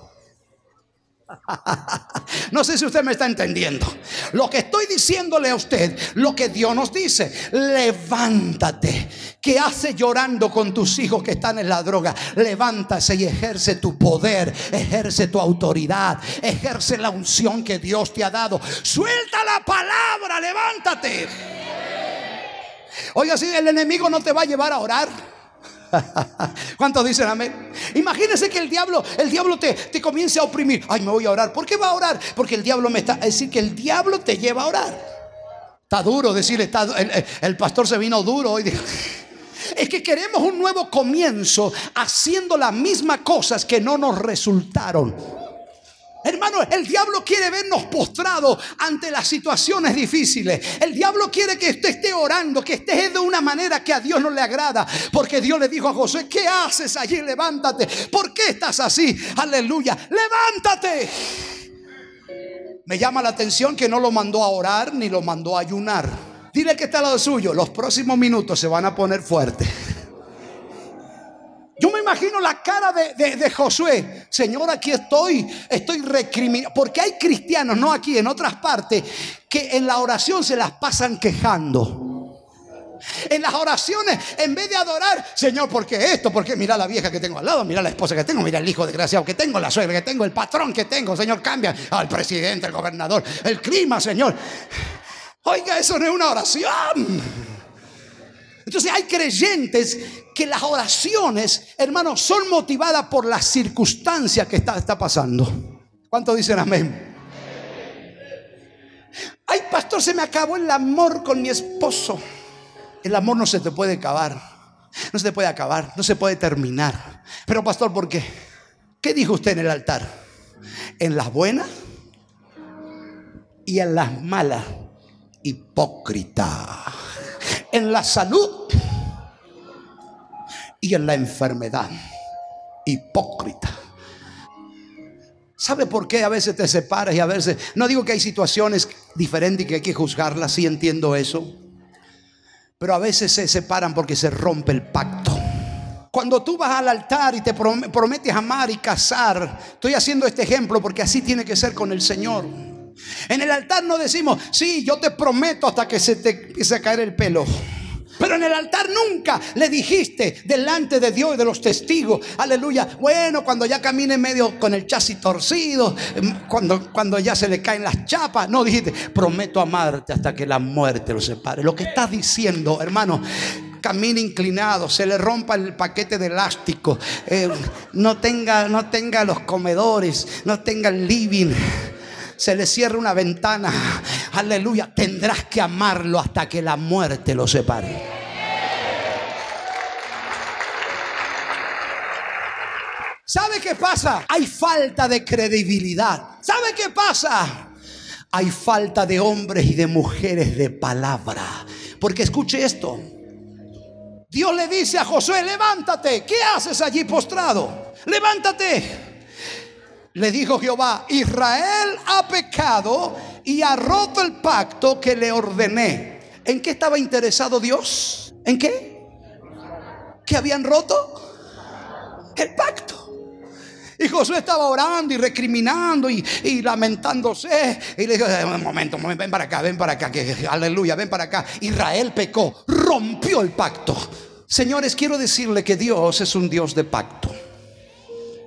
[SPEAKER 1] No sé si usted me está entendiendo. Lo que estoy diciéndole a usted, lo que Dios nos dice, levántate. ¿Qué hace llorando con tus hijos que están en la droga? Levántase y ejerce tu poder, ejerce tu autoridad, ejerce la unción que Dios te ha dado. Suelta la palabra, levántate. Oiga, si el enemigo no te va a llevar a orar. ¿Cuántos dicen amén? Imagínense que el diablo, el diablo te, te comience a oprimir. Ay, me voy a orar. ¿Por qué va a orar? Porque el diablo me está. Es decir, que el diablo te lleva a orar. Está duro decirle, está, el, el pastor se vino duro hoy. Es que queremos un nuevo comienzo haciendo las mismas cosas que no nos resultaron. Hermano, el diablo quiere vernos postrados ante las situaciones difíciles. El diablo quiere que usted esté orando, que esté de una manera que a Dios no le agrada. Porque Dios le dijo a José, ¿qué haces allí? Levántate. ¿Por qué estás así? Aleluya. Levántate. Me llama la atención que no lo mandó a orar ni lo mandó a ayunar. Dile que está al lado suyo. Los próximos minutos se van a poner fuertes. Imagino la cara de, de Josué. Señor, aquí estoy, estoy recriminando. Porque hay cristianos, no aquí, en otras partes, que en la oración se las pasan quejando. En las oraciones, en vez de adorar, Señor, ¿por qué esto? ¿Por qué mira la vieja que tengo al lado? Mira la esposa que tengo, mira el hijo desgraciado que tengo, la suegra que tengo, el patrón que tengo. Señor, cambia al presidente, el gobernador, el clima, Señor. Oiga, eso no es una oración. Entonces hay creyentes que las oraciones, hermanos, son motivadas por las circunstancias que está, pasando. ¿Cuántos dicen amén? Ay, pastor, se me acabó el amor con mi esposo. El amor no se te puede acabar. No se te puede acabar, no se puede terminar. Pero pastor, ¿por qué? ¿Qué dijo usted en el altar? En las buenas y en las malas. Hipócrita. En la salud y en la enfermedad. Hipócrita. ¿Sabe por qué a veces te separas y a veces... No digo que hay situaciones diferentes y que hay que juzgarlas, sí entiendo eso. Pero a veces se separan porque se rompe el pacto. Cuando tú vas al altar y te prometes amar y casar, estoy haciendo este ejemplo porque así tiene que ser con el Señor. En el altar no decimos, sí, yo te prometo hasta que se te empiece caer el pelo. Pero en el altar nunca le dijiste delante de Dios y de los testigos, aleluya, bueno, cuando ya camine medio con el chasis torcido, em, cuando, cuando ya se le caen las chapas, no dijiste, prometo amarte hasta que la muerte lo separe. Lo que estás diciendo, hermano, camine inclinado, se le rompa el paquete de elástico, eh, no, tenga, no tenga los comedores, no tenga el living se le cierra una ventana, aleluya, tendrás que amarlo hasta que la muerte lo separe. ¿Sabe qué pasa? Hay falta de credibilidad. ¿Sabe qué pasa? Hay falta de hombres y de mujeres de palabra. Porque escuche esto. Dios le dice a Josué, levántate. ¿Qué haces allí postrado? Levántate le dijo Jehová, Israel ha pecado y ha roto el pacto que le ordené. ¿En qué estaba interesado Dios? ¿En qué? ¿Que habían roto? El pacto. Y Josué estaba orando y recriminando y, lamentándose. Y le dijo, un momento, ven para acá, ven para acá, que, aleluya, ven para acá. Israel pecó, rompió el pacto. Señores, quiero decirle que Dios es un Dios de pacto.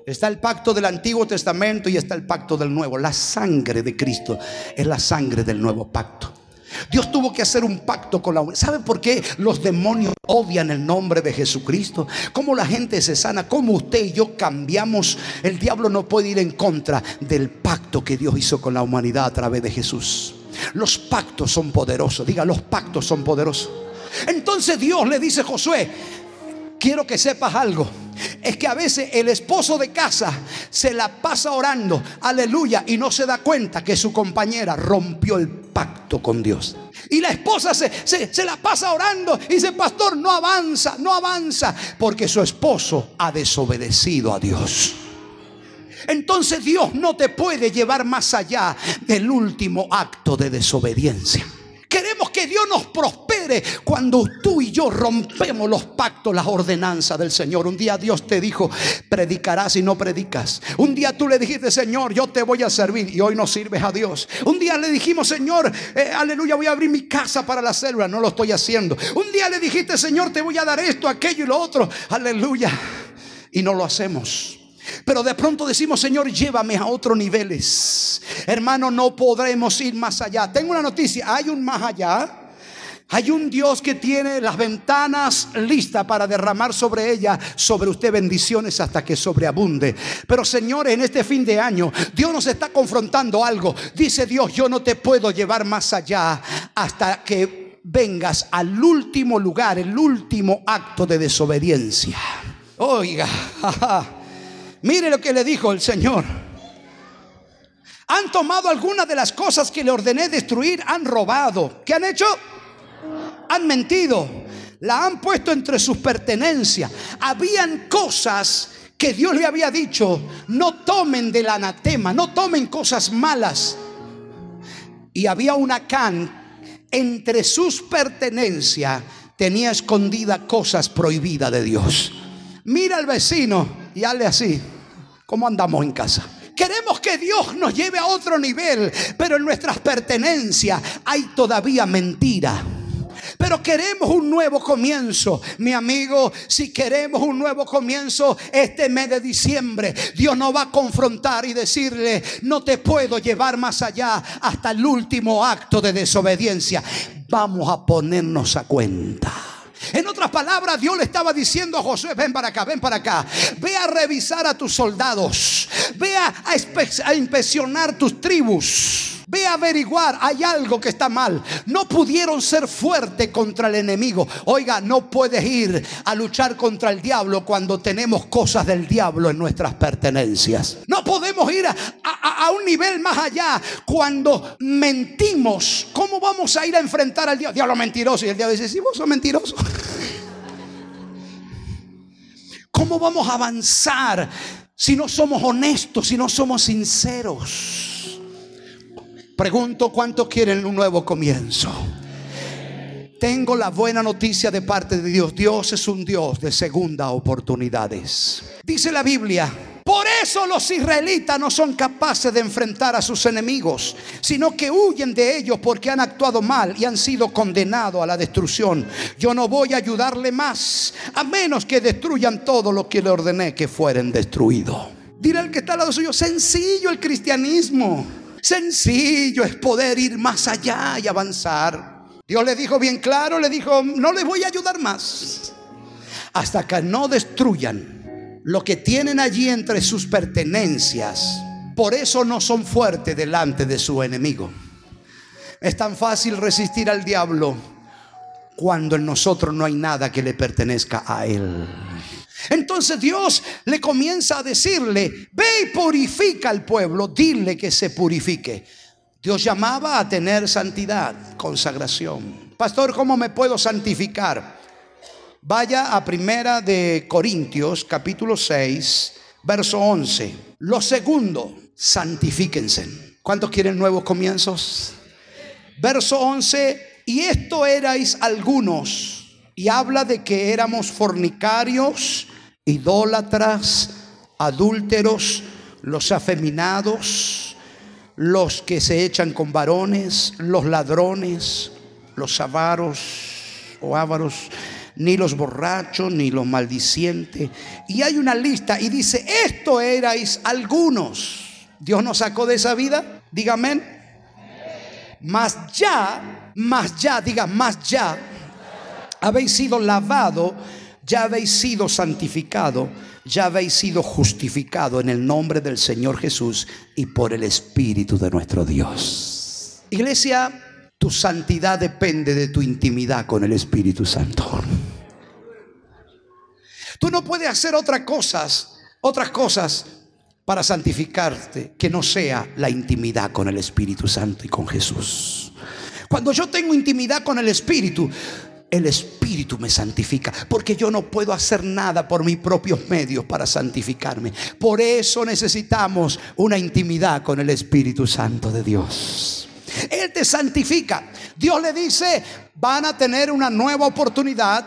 [SPEAKER 1] Está el pacto del Antiguo Testamento y está el pacto del Nuevo. La sangre de Cristo es la sangre del nuevo pacto. Dios tuvo que hacer un pacto con la humanidad. ¿Sabe por qué los demonios odian el nombre de Jesucristo? ¿Cómo la gente se sana? ¿Cómo usted y yo cambiamos? El diablo no puede ir en contra del pacto que Dios hizo con la humanidad a través de Jesús. Los pactos son poderosos. Diga, los pactos son poderosos. Entonces Dios le dice a Josué, quiero que sepas algo. Es que a veces el esposo de casa se la pasa orando, aleluya, y no se da cuenta que su compañera rompió el pacto con Dios. Y la esposa se, se, la pasa orando y dice, pastor, no avanza, no avanza, porque su esposo ha desobedecido a Dios. Entonces Dios no te puede llevar más allá del último acto de desobediencia. Queremos que Dios nos prospere cuando tú y yo rompemos los pactos, las ordenanzas del Señor. Un día Dios te dijo, predicarás y no predicas. Un día tú le dijiste, Señor, yo te voy a servir y hoy no sirves a Dios. Un día le dijimos, Señor, eh, aleluya, voy a abrir mi casa para la célula. No lo estoy haciendo. Un día le dijiste, Señor, te voy a dar esto, aquello y lo otro. Aleluya. Y no lo hacemos. Pero de pronto decimos, Señor, llévame a otros niveles. Hermano, no podremos ir más allá. Tengo una noticia, hay un más allá. Hay un Dios que tiene las ventanas listas para derramar sobre ella, sobre usted bendiciones hasta que sobreabunde. Pero señores, en este fin de año, Dios nos está confrontando algo. Dice Dios, yo no te puedo llevar más allá hasta que vengas al último lugar, el último acto de desobediencia. Oiga, Mire lo que le dijo el Señor. Han tomado algunas de las cosas que le ordené destruir, han robado. ¿Qué han hecho? Han mentido. La han puesto entre sus pertenencias. Habían cosas que Dios le había dicho, no tomen del anatema, no tomen cosas malas. Y había una can entre sus pertenencias tenía escondida cosas prohibidas de Dios. Mira al vecino y hazle así ¿Cómo andamos en casa? Queremos que Dios nos lleve a otro nivel, pero en nuestras pertenencias hay todavía mentira. Pero queremos un nuevo comienzo. Mi amigo, si queremos un nuevo comienzo este mes de diciembre, Dios nos va a confrontar y decirle, no te puedo llevar más allá hasta el último acto de desobediencia. Vamos a ponernos a cuenta. En otras palabras, Dios le estaba diciendo a Josué, ven para acá, ven para acá. Ve a revisar a tus soldados. Ve a, a inspeccionar tus tribus. Ve a averiguar, hay algo que está mal. No pudieron ser fuertes contra el enemigo. Oiga, no puedes ir a luchar contra el diablo cuando tenemos cosas del diablo en nuestras pertenencias. No podemos ir a, un nivel más allá cuando mentimos. ¿Cómo vamos a ir a enfrentar al diablo? Diablo mentiroso. Y el diablo dice, sí, vos sos mentiroso. ¿Cómo vamos a avanzar si no somos honestos, si no somos sinceros? Pregunto cuántos quieren un nuevo comienzo. Tengo la buena noticia de parte de Dios. Dios es un Dios de segunda oportunidades. Dice la Biblia, por eso los israelitas no son capaces de enfrentar a sus enemigos, sino que huyen de ellos porque han actuado mal y han sido condenados a la destrucción. Yo no voy a ayudarle más, a menos que destruyan todo lo que le ordené que fueren destruidos. Dirá el que está al lado suyo, sencillo el cristianismo. Sencillo es poder ir más allá y avanzar. Dios le dijo bien claro, le dijo, no les voy a ayudar más. Hasta que no destruyan lo que tienen allí entre sus pertenencias. Por eso no son fuertes delante de su enemigo. Es tan fácil resistir al diablo cuando en nosotros no hay nada que le pertenezca a él. Entonces Dios le comienza a decirle, ve y purifica al pueblo, dile que se purifique. Dios llamaba a tener santidad, consagración. Pastor, ¿cómo me puedo santificar? Vaya a primera de Corintios, capítulo 6, verso 11. Lo segundo, santifíquense. ¿Cuántos quieren nuevos comienzos? Verso 11, y esto erais algunos, y habla de que éramos fornicarios, idólatras, adúlteros, los afeminados, los que se echan con varones, los ladrones, los avaros o ávaros, ni los borrachos, ni los maldicientes. Y hay una lista y dice, esto erais algunos. Dios nos sacó de esa vida, dígame. Más ya, más ya, diga, más ya, habéis sido lavado ya habéis sido santificado, ya habéis sido justificado en el nombre del Señor Jesús y por el Espíritu de nuestro Dios. Iglesia, tu santidad depende de tu intimidad con el Espíritu Santo. Tú no puedes hacer otras cosas, otras cosas para santificarte que no sea la intimidad con el Espíritu Santo y con Jesús. Cuando yo tengo intimidad con el Espíritu, el Espíritu me santifica, porque yo no puedo hacer nada por mis propios medios para santificarme. Por eso necesitamos una intimidad con el Espíritu Santo de Dios. Él te santifica. Dios le dice, van a tener una nueva oportunidad,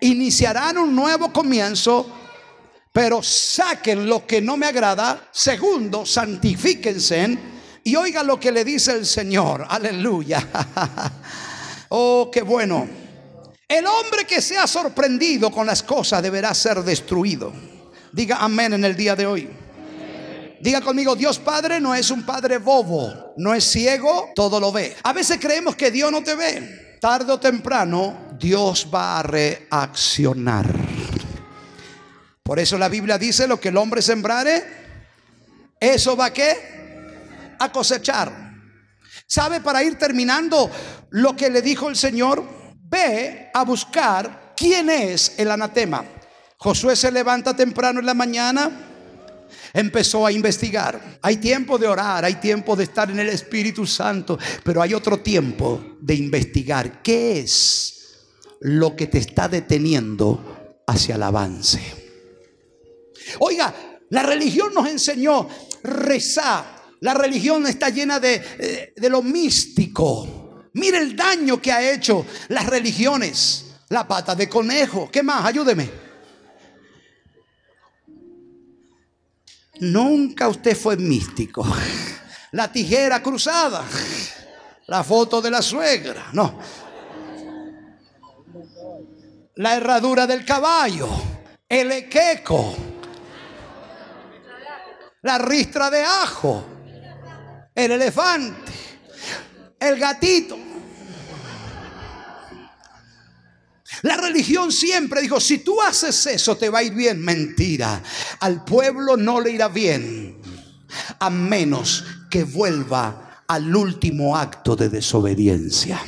[SPEAKER 1] iniciarán un nuevo comienzo, pero saquen lo que no me agrada. Segundo, santifíquense. Y oiga lo que le dice el Señor. Aleluya. Oh, qué bueno. El hombre que sea sorprendido con las cosas deberá ser destruido. Diga amén en el día de hoy. Diga conmigo, Dios Padre no es un Padre bobo, no es ciego, todo lo ve. A veces creemos que Dios no te ve. Tarde o temprano, Dios va a reaccionar. Por eso la Biblia dice, lo que el hombre sembrare, eso va a qué? A cosechar. ¿Sabe? Para ir terminando lo que le dijo el Señor, ve a buscar quién es el anatema. Josué se levanta temprano en la mañana, empezó a investigar. Hay tiempo de orar, hay tiempo de estar en el Espíritu Santo, pero hay otro tiempo de investigar. ¿Qué es lo que te está deteniendo hacia el avance? Oiga, la religión nos enseñó rezar la religión está llena de, eh, de lo místico. Mire el daño que ha hecho las religiones. La pata de conejo. ¿Qué más? Ayúdeme. Nunca usted fue místico. La tijera cruzada. La foto de la suegra. No. La herradura del caballo. El equeco. La ristra de ajo. El elefante. El gatito. La religión siempre dijo, si tú haces eso te va a ir bien. Mentira. Al pueblo no le irá bien a menos que vuelva al último acto de desobediencia.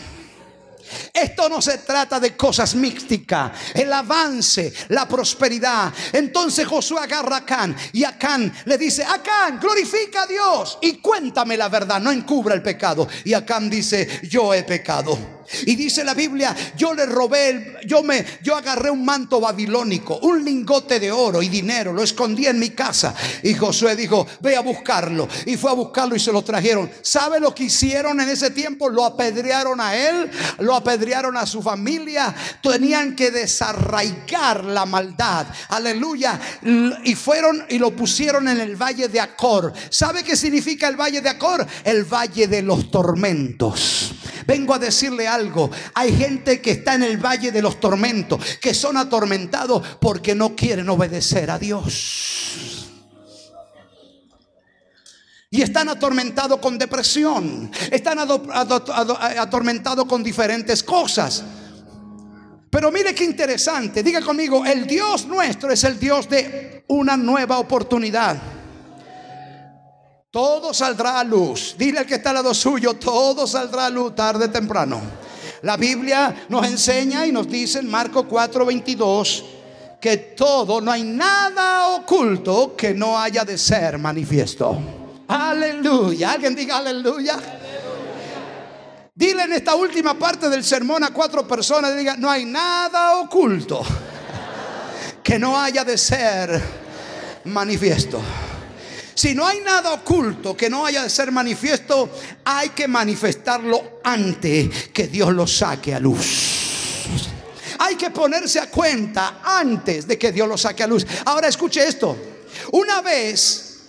[SPEAKER 1] Esto no se trata de cosas místicas, el avance, la prosperidad. Entonces Josué agarra a Acán y Acán le dice, Acán, glorifica a Dios y cuéntame la verdad, no encubra el pecado. Y Acán dice, yo he pecado. Y dice la Biblia, yo le robé, yo me, yo agarré un manto babilónico, un lingote de oro y dinero, lo escondí en mi casa. Y Josué dijo, ve a buscarlo. Y fue a buscarlo y se lo trajeron. ¿Sabe lo que hicieron en ese tiempo? Lo apedrearon a él, lo apedrearon a su familia. Tenían que desarraigar la maldad. Aleluya. Y fueron y lo pusieron en el valle de Acor. ¿Sabe qué significa el valle de Acor? El valle de los tormentos. Vengo a decirle algo. Hay gente que está en el valle de los tormentos, que son atormentados porque no quieren obedecer a Dios. Y están atormentados con depresión. Están atormentados con diferentes cosas. Pero mire qué interesante. Diga conmigo, el Dios nuestro es el Dios de una nueva oportunidad. Todo saldrá a luz. Dile al que está al lado suyo, todo saldrá a luz tarde o temprano. La Biblia nos enseña y nos dice en Marco 4:22 que todo, no hay nada oculto que no haya de ser manifiesto. Aleluya. Alguien diga aleluya. Dile en esta última parte del sermón a cuatro personas, diga, no hay nada oculto que no haya de ser manifiesto. Si no hay nada oculto que no haya de ser manifiesto, hay que manifestarlo antes que Dios lo saque a luz. Hay que ponerse a cuenta antes de que Dios lo saque a luz. Ahora escuche esto. Una vez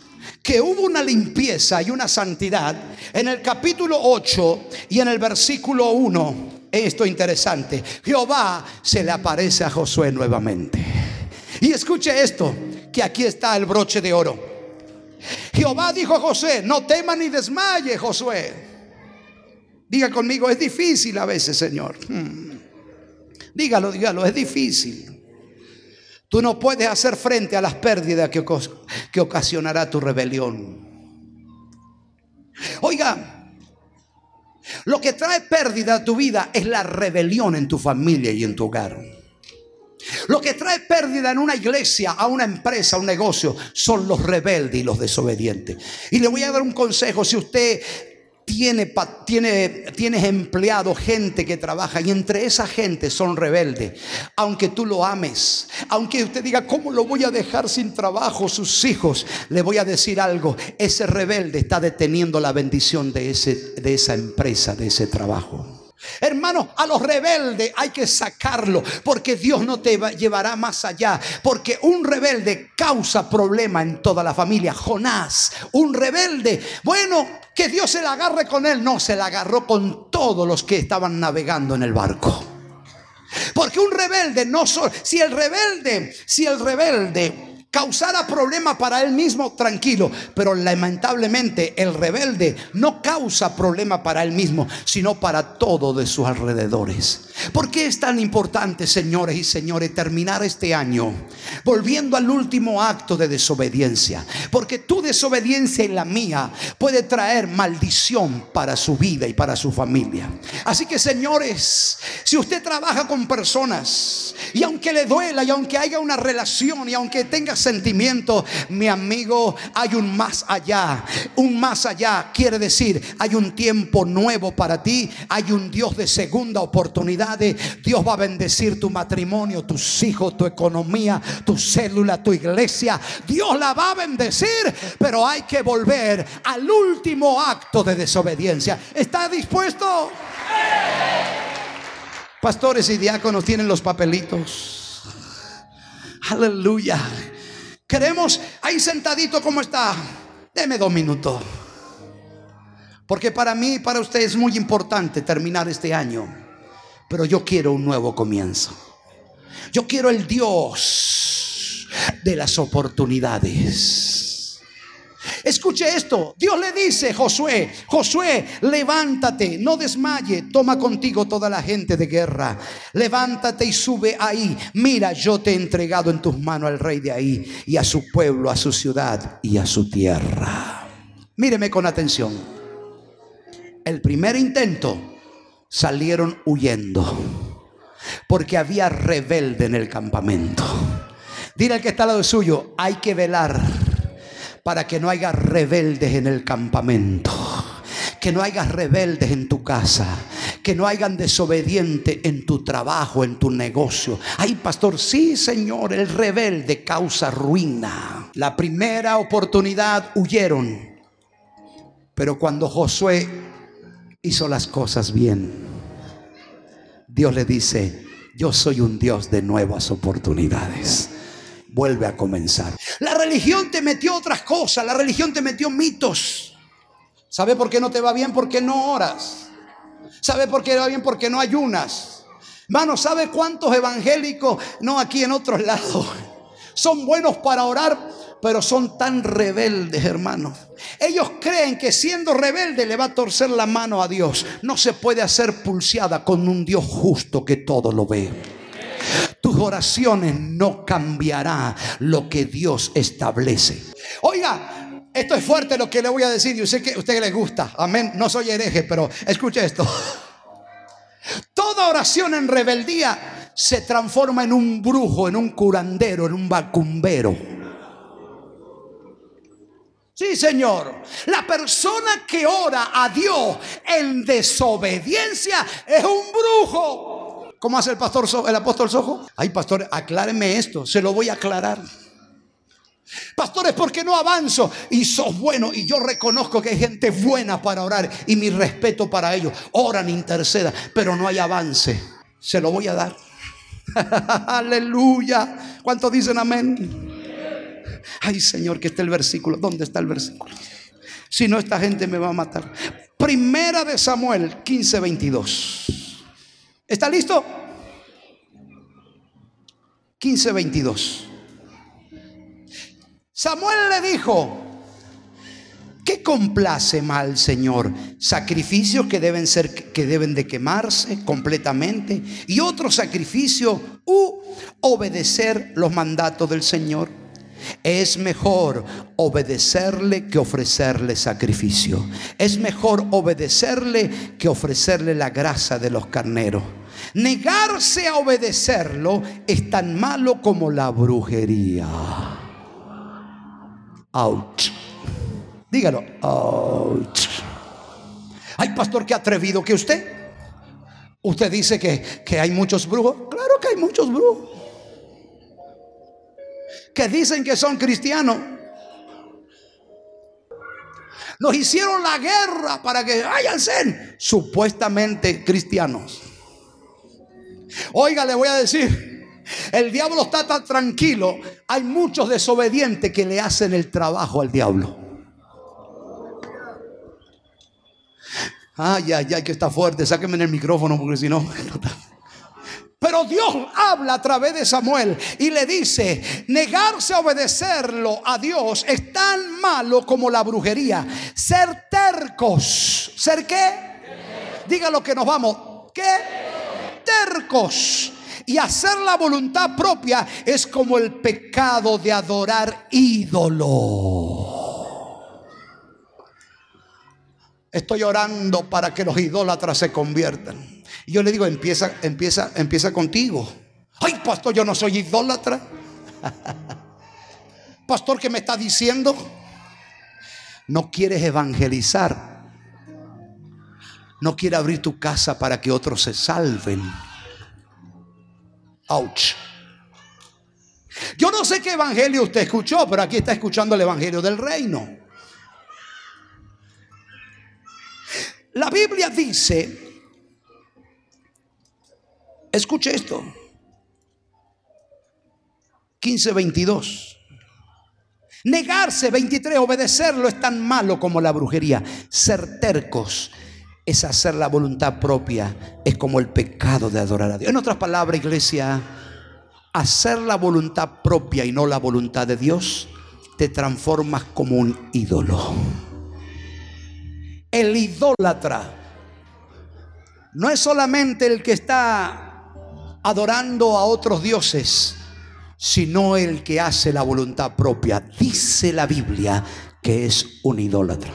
[SPEAKER 1] que hubo una limpieza y una santidad, en el capítulo 8 y en el versículo 1, esto interesante, Jehová se le aparece a Josué nuevamente. Y escuche esto, que aquí está el broche de oro. Jehová dijo a José, no tema ni desmaye, Josué. Diga conmigo, es difícil a veces, Señor. Hmm. Dígalo, dígalo, es difícil. Tú no puedes hacer frente a las pérdidas que, que ocasionará tu rebelión. Oiga, lo que trae pérdida a tu vida es la rebelión en tu familia y en tu hogar. Lo que trae pérdida en una iglesia, a una empresa, a un negocio, son los rebeldes y los desobedientes. Y le voy a dar un consejo, si usted tiene, tiene, empleado, gente que trabaja y entre esa gente son rebeldes. Aunque tú lo ames, aunque usted diga, ¿cómo lo voy a dejar sin trabajo sus hijos? Le voy a decir algo, ese rebelde está deteniendo la bendición de, ese, de esa empresa, de ese trabajo. Hermano, a los rebeldes hay que sacarlo porque Dios no te llevará más allá. Porque un rebelde causa problema en toda la familia. Jonás, un rebelde, bueno, que Dios se la agarre con él. No, se la agarró con todos los que estaban navegando en el barco. Porque un rebelde no solo, si el rebelde, si el rebelde causara problema para él mismo, tranquilo. Pero lamentablemente el rebelde no causa problema para él mismo, sino para todos de sus alrededores. ¿Por qué es tan importante, señores y señores, terminar este año volviendo al último acto de desobediencia? Porque tu desobediencia y la mía puede traer maldición para su vida y para su familia. Así que, señores, si usted trabaja con personas y aunque le duela y aunque haya una relación y aunque tenga sentimiento, mi amigo, hay un más allá. Un más allá quiere decir, hay un tiempo nuevo para ti, hay un Dios de segunda oportunidad. Dios va a bendecir tu matrimonio, tus hijos, tu economía, tu célula, tu iglesia. Dios la va a bendecir, pero hay que volver al último acto de desobediencia. ¿Está dispuesto? Pastores y diáconos tienen los papelitos. Aleluya. Queremos ahí sentadito como está. Deme dos minutos. Porque para mí y para usted es muy importante terminar este año. Pero yo quiero un nuevo comienzo. Yo quiero el Dios de las oportunidades. Escuche esto, Dios le dice Josué, Josué, levántate, no desmaye, toma contigo toda la gente de guerra, levántate y sube ahí, mira, yo te he entregado en tus manos al rey de ahí y a su pueblo, a su ciudad y a su tierra. Míreme con atención, el primer intento salieron huyendo porque había rebelde en el campamento. Dile al que está al lado suyo, hay que velar para que no haya rebeldes en el campamento. Que no haya rebeldes en tu casa. Que no hayan desobedientes en tu trabajo, en tu negocio. Ay, pastor, sí, Señor, el rebelde causa ruina. La primera oportunidad huyeron. Pero cuando Josué hizo las cosas bien, Dios le dice, yo soy un Dios de nuevas oportunidades vuelve a comenzar. La religión te metió otras cosas, la religión te metió mitos. ¿Sabe por qué no te va bien? Porque no oras. ¿Sabe por qué va bien? Porque no ayunas. Hermano, ¿sabe cuántos evangélicos, no aquí en otros lados, son buenos para orar, pero son tan rebeldes, hermanos? Ellos creen que siendo rebelde le va a torcer la mano a Dios. No se puede hacer pulseada con un Dios justo que todo lo ve oraciones no cambiará lo que Dios establece. Oiga, esto es fuerte lo que le voy a decir. Yo sé que a usted le gusta. Amén. No soy hereje, pero escuche esto. Toda oración en rebeldía se transforma en un brujo, en un curandero, en un vacumbero. Sí, Señor. La persona que ora a Dios en desobediencia es un brujo. ¿Cómo hace el pastor el apóstol Sojo? Ay, pastor, acláreme esto, se lo voy a aclarar. Pastores, ¿por qué no avanzo? Y sos bueno y yo reconozco que hay gente buena para orar y mi respeto para ellos. Oran, interceda, pero no hay avance. Se lo voy a dar. Aleluya. ¿Cuántos dicen amén? Ay, Señor, que está el versículo. ¿Dónde está el versículo? Si no, esta gente me va a matar. Primera de Samuel 15, 22. ¿Está listo? 15:22. Samuel le dijo, ¿qué complace mal, Señor? Sacrificios que deben ser que deben de quemarse completamente y otro sacrificio u obedecer los mandatos del Señor. Es mejor obedecerle que ofrecerle sacrificio. Es mejor obedecerle que ofrecerle la grasa de los carneros. Negarse a obedecerlo es tan malo como la brujería. Ouch. Dígalo. Ouch. Ay, pastor, qué atrevido que usted. Usted dice que, que hay muchos brujos. Claro que hay muchos brujos. Que dicen que son cristianos. Nos hicieron la guerra para que váyanse supuestamente cristianos. Oiga, le voy a decir, el diablo está tan tranquilo. Hay muchos desobedientes que le hacen el trabajo al diablo. Ay, ay, ay, que está fuerte. Sáquenme en el micrófono porque si no. Pero Dios habla a través de Samuel y le dice, negarse a obedecerlo a Dios es tan malo como la brujería. Ser tercos. ¿Ser qué? Diga lo que nos vamos. ¿Qué? Tercos. Y hacer la voluntad propia es como el pecado de adorar ídolo. Estoy orando para que los idólatras se conviertan. Y yo le digo, empieza, empieza, empieza contigo. Ay, pastor, yo no soy idólatra. pastor, ¿qué me está diciendo? No quieres evangelizar no quiere abrir tu casa para que otros se salven. Ouch. Yo no sé qué evangelio usted escuchó, pero aquí está escuchando el evangelio del reino. La Biblia dice, escuche esto, 15:22. Negarse, 23, obedecerlo es tan malo como la brujería. Ser tercos es hacer la voluntad propia, es como el pecado de adorar a Dios. En otras palabras, iglesia, hacer la voluntad propia y no la voluntad de Dios, te transformas como un ídolo. El idólatra no es solamente el que está adorando a otros dioses, sino el que hace la voluntad propia. Dice la Biblia que es un idólatra.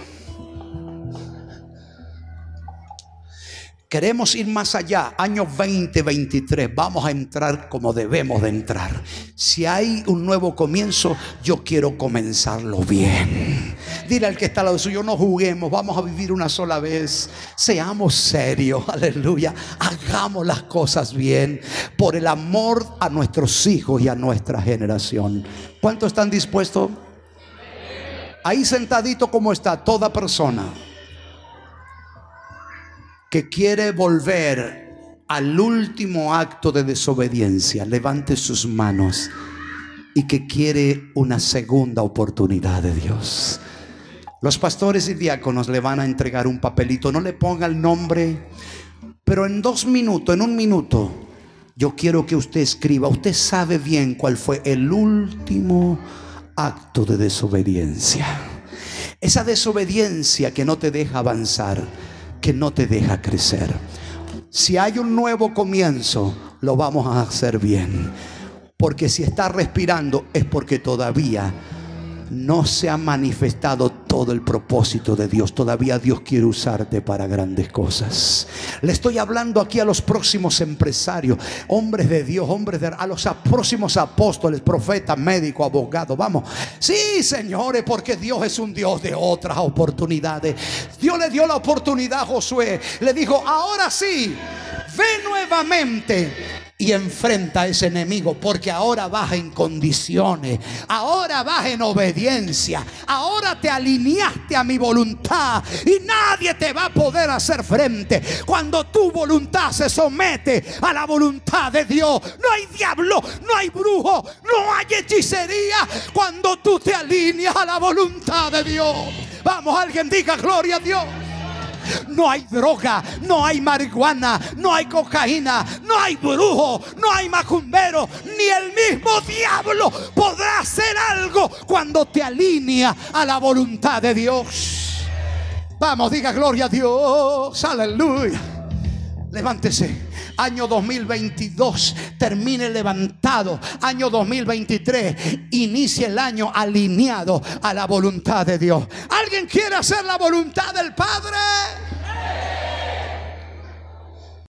[SPEAKER 1] Queremos ir más allá, año 2023, vamos a entrar como debemos de entrar. Si hay un nuevo comienzo, yo quiero comenzarlo bien. Dile al que está al lado suyo, no juguemos, vamos a vivir una sola vez. Seamos serios, aleluya. Hagamos las cosas bien por el amor a nuestros hijos y a nuestra generación. ¿Cuántos están dispuestos? Ahí sentadito como está toda persona que quiere volver al último acto de desobediencia, levante sus manos y que quiere una segunda oportunidad de Dios. Los pastores y diáconos le van a entregar un papelito, no le ponga el nombre, pero en dos minutos, en un minuto, yo quiero que usted escriba, usted sabe bien cuál fue el último acto de desobediencia. Esa desobediencia que no te deja avanzar que no te deja crecer. Si hay un nuevo comienzo, lo vamos a hacer bien. Porque si estás respirando es porque todavía no se ha manifestado todo el propósito de Dios. Todavía Dios quiere usarte para grandes cosas. Le estoy hablando aquí a los próximos empresarios, hombres de Dios, hombres de a los próximos apóstoles, profetas, médicos, abogados. Vamos. Sí, señores, porque Dios es un Dios de otras oportunidades. Dios le dio la oportunidad a Josué. Le dijo, ahora sí, ve nuevamente y enfrenta a ese enemigo porque ahora vas en condiciones, ahora vas en obediencia, ahora te alineaste a mi voluntad y nadie te va a poder hacer frente. Cuando tu voluntad se somete a la voluntad de Dios, no hay diablo, no hay brujo, no hay hechicería cuando tú te alineas a la voluntad de Dios. Vamos, alguien diga gloria a Dios. No hay droga, no hay marihuana, no hay cocaína, no hay brujo, no hay macumbero, ni el mismo diablo podrá hacer algo cuando te alinea a la voluntad de Dios. Vamos, diga gloria a Dios, aleluya. Levántese. Año 2022 termine levantado. Año 2023 inicie el año alineado a la voluntad de Dios. ¿Alguien quiere hacer la voluntad del Padre?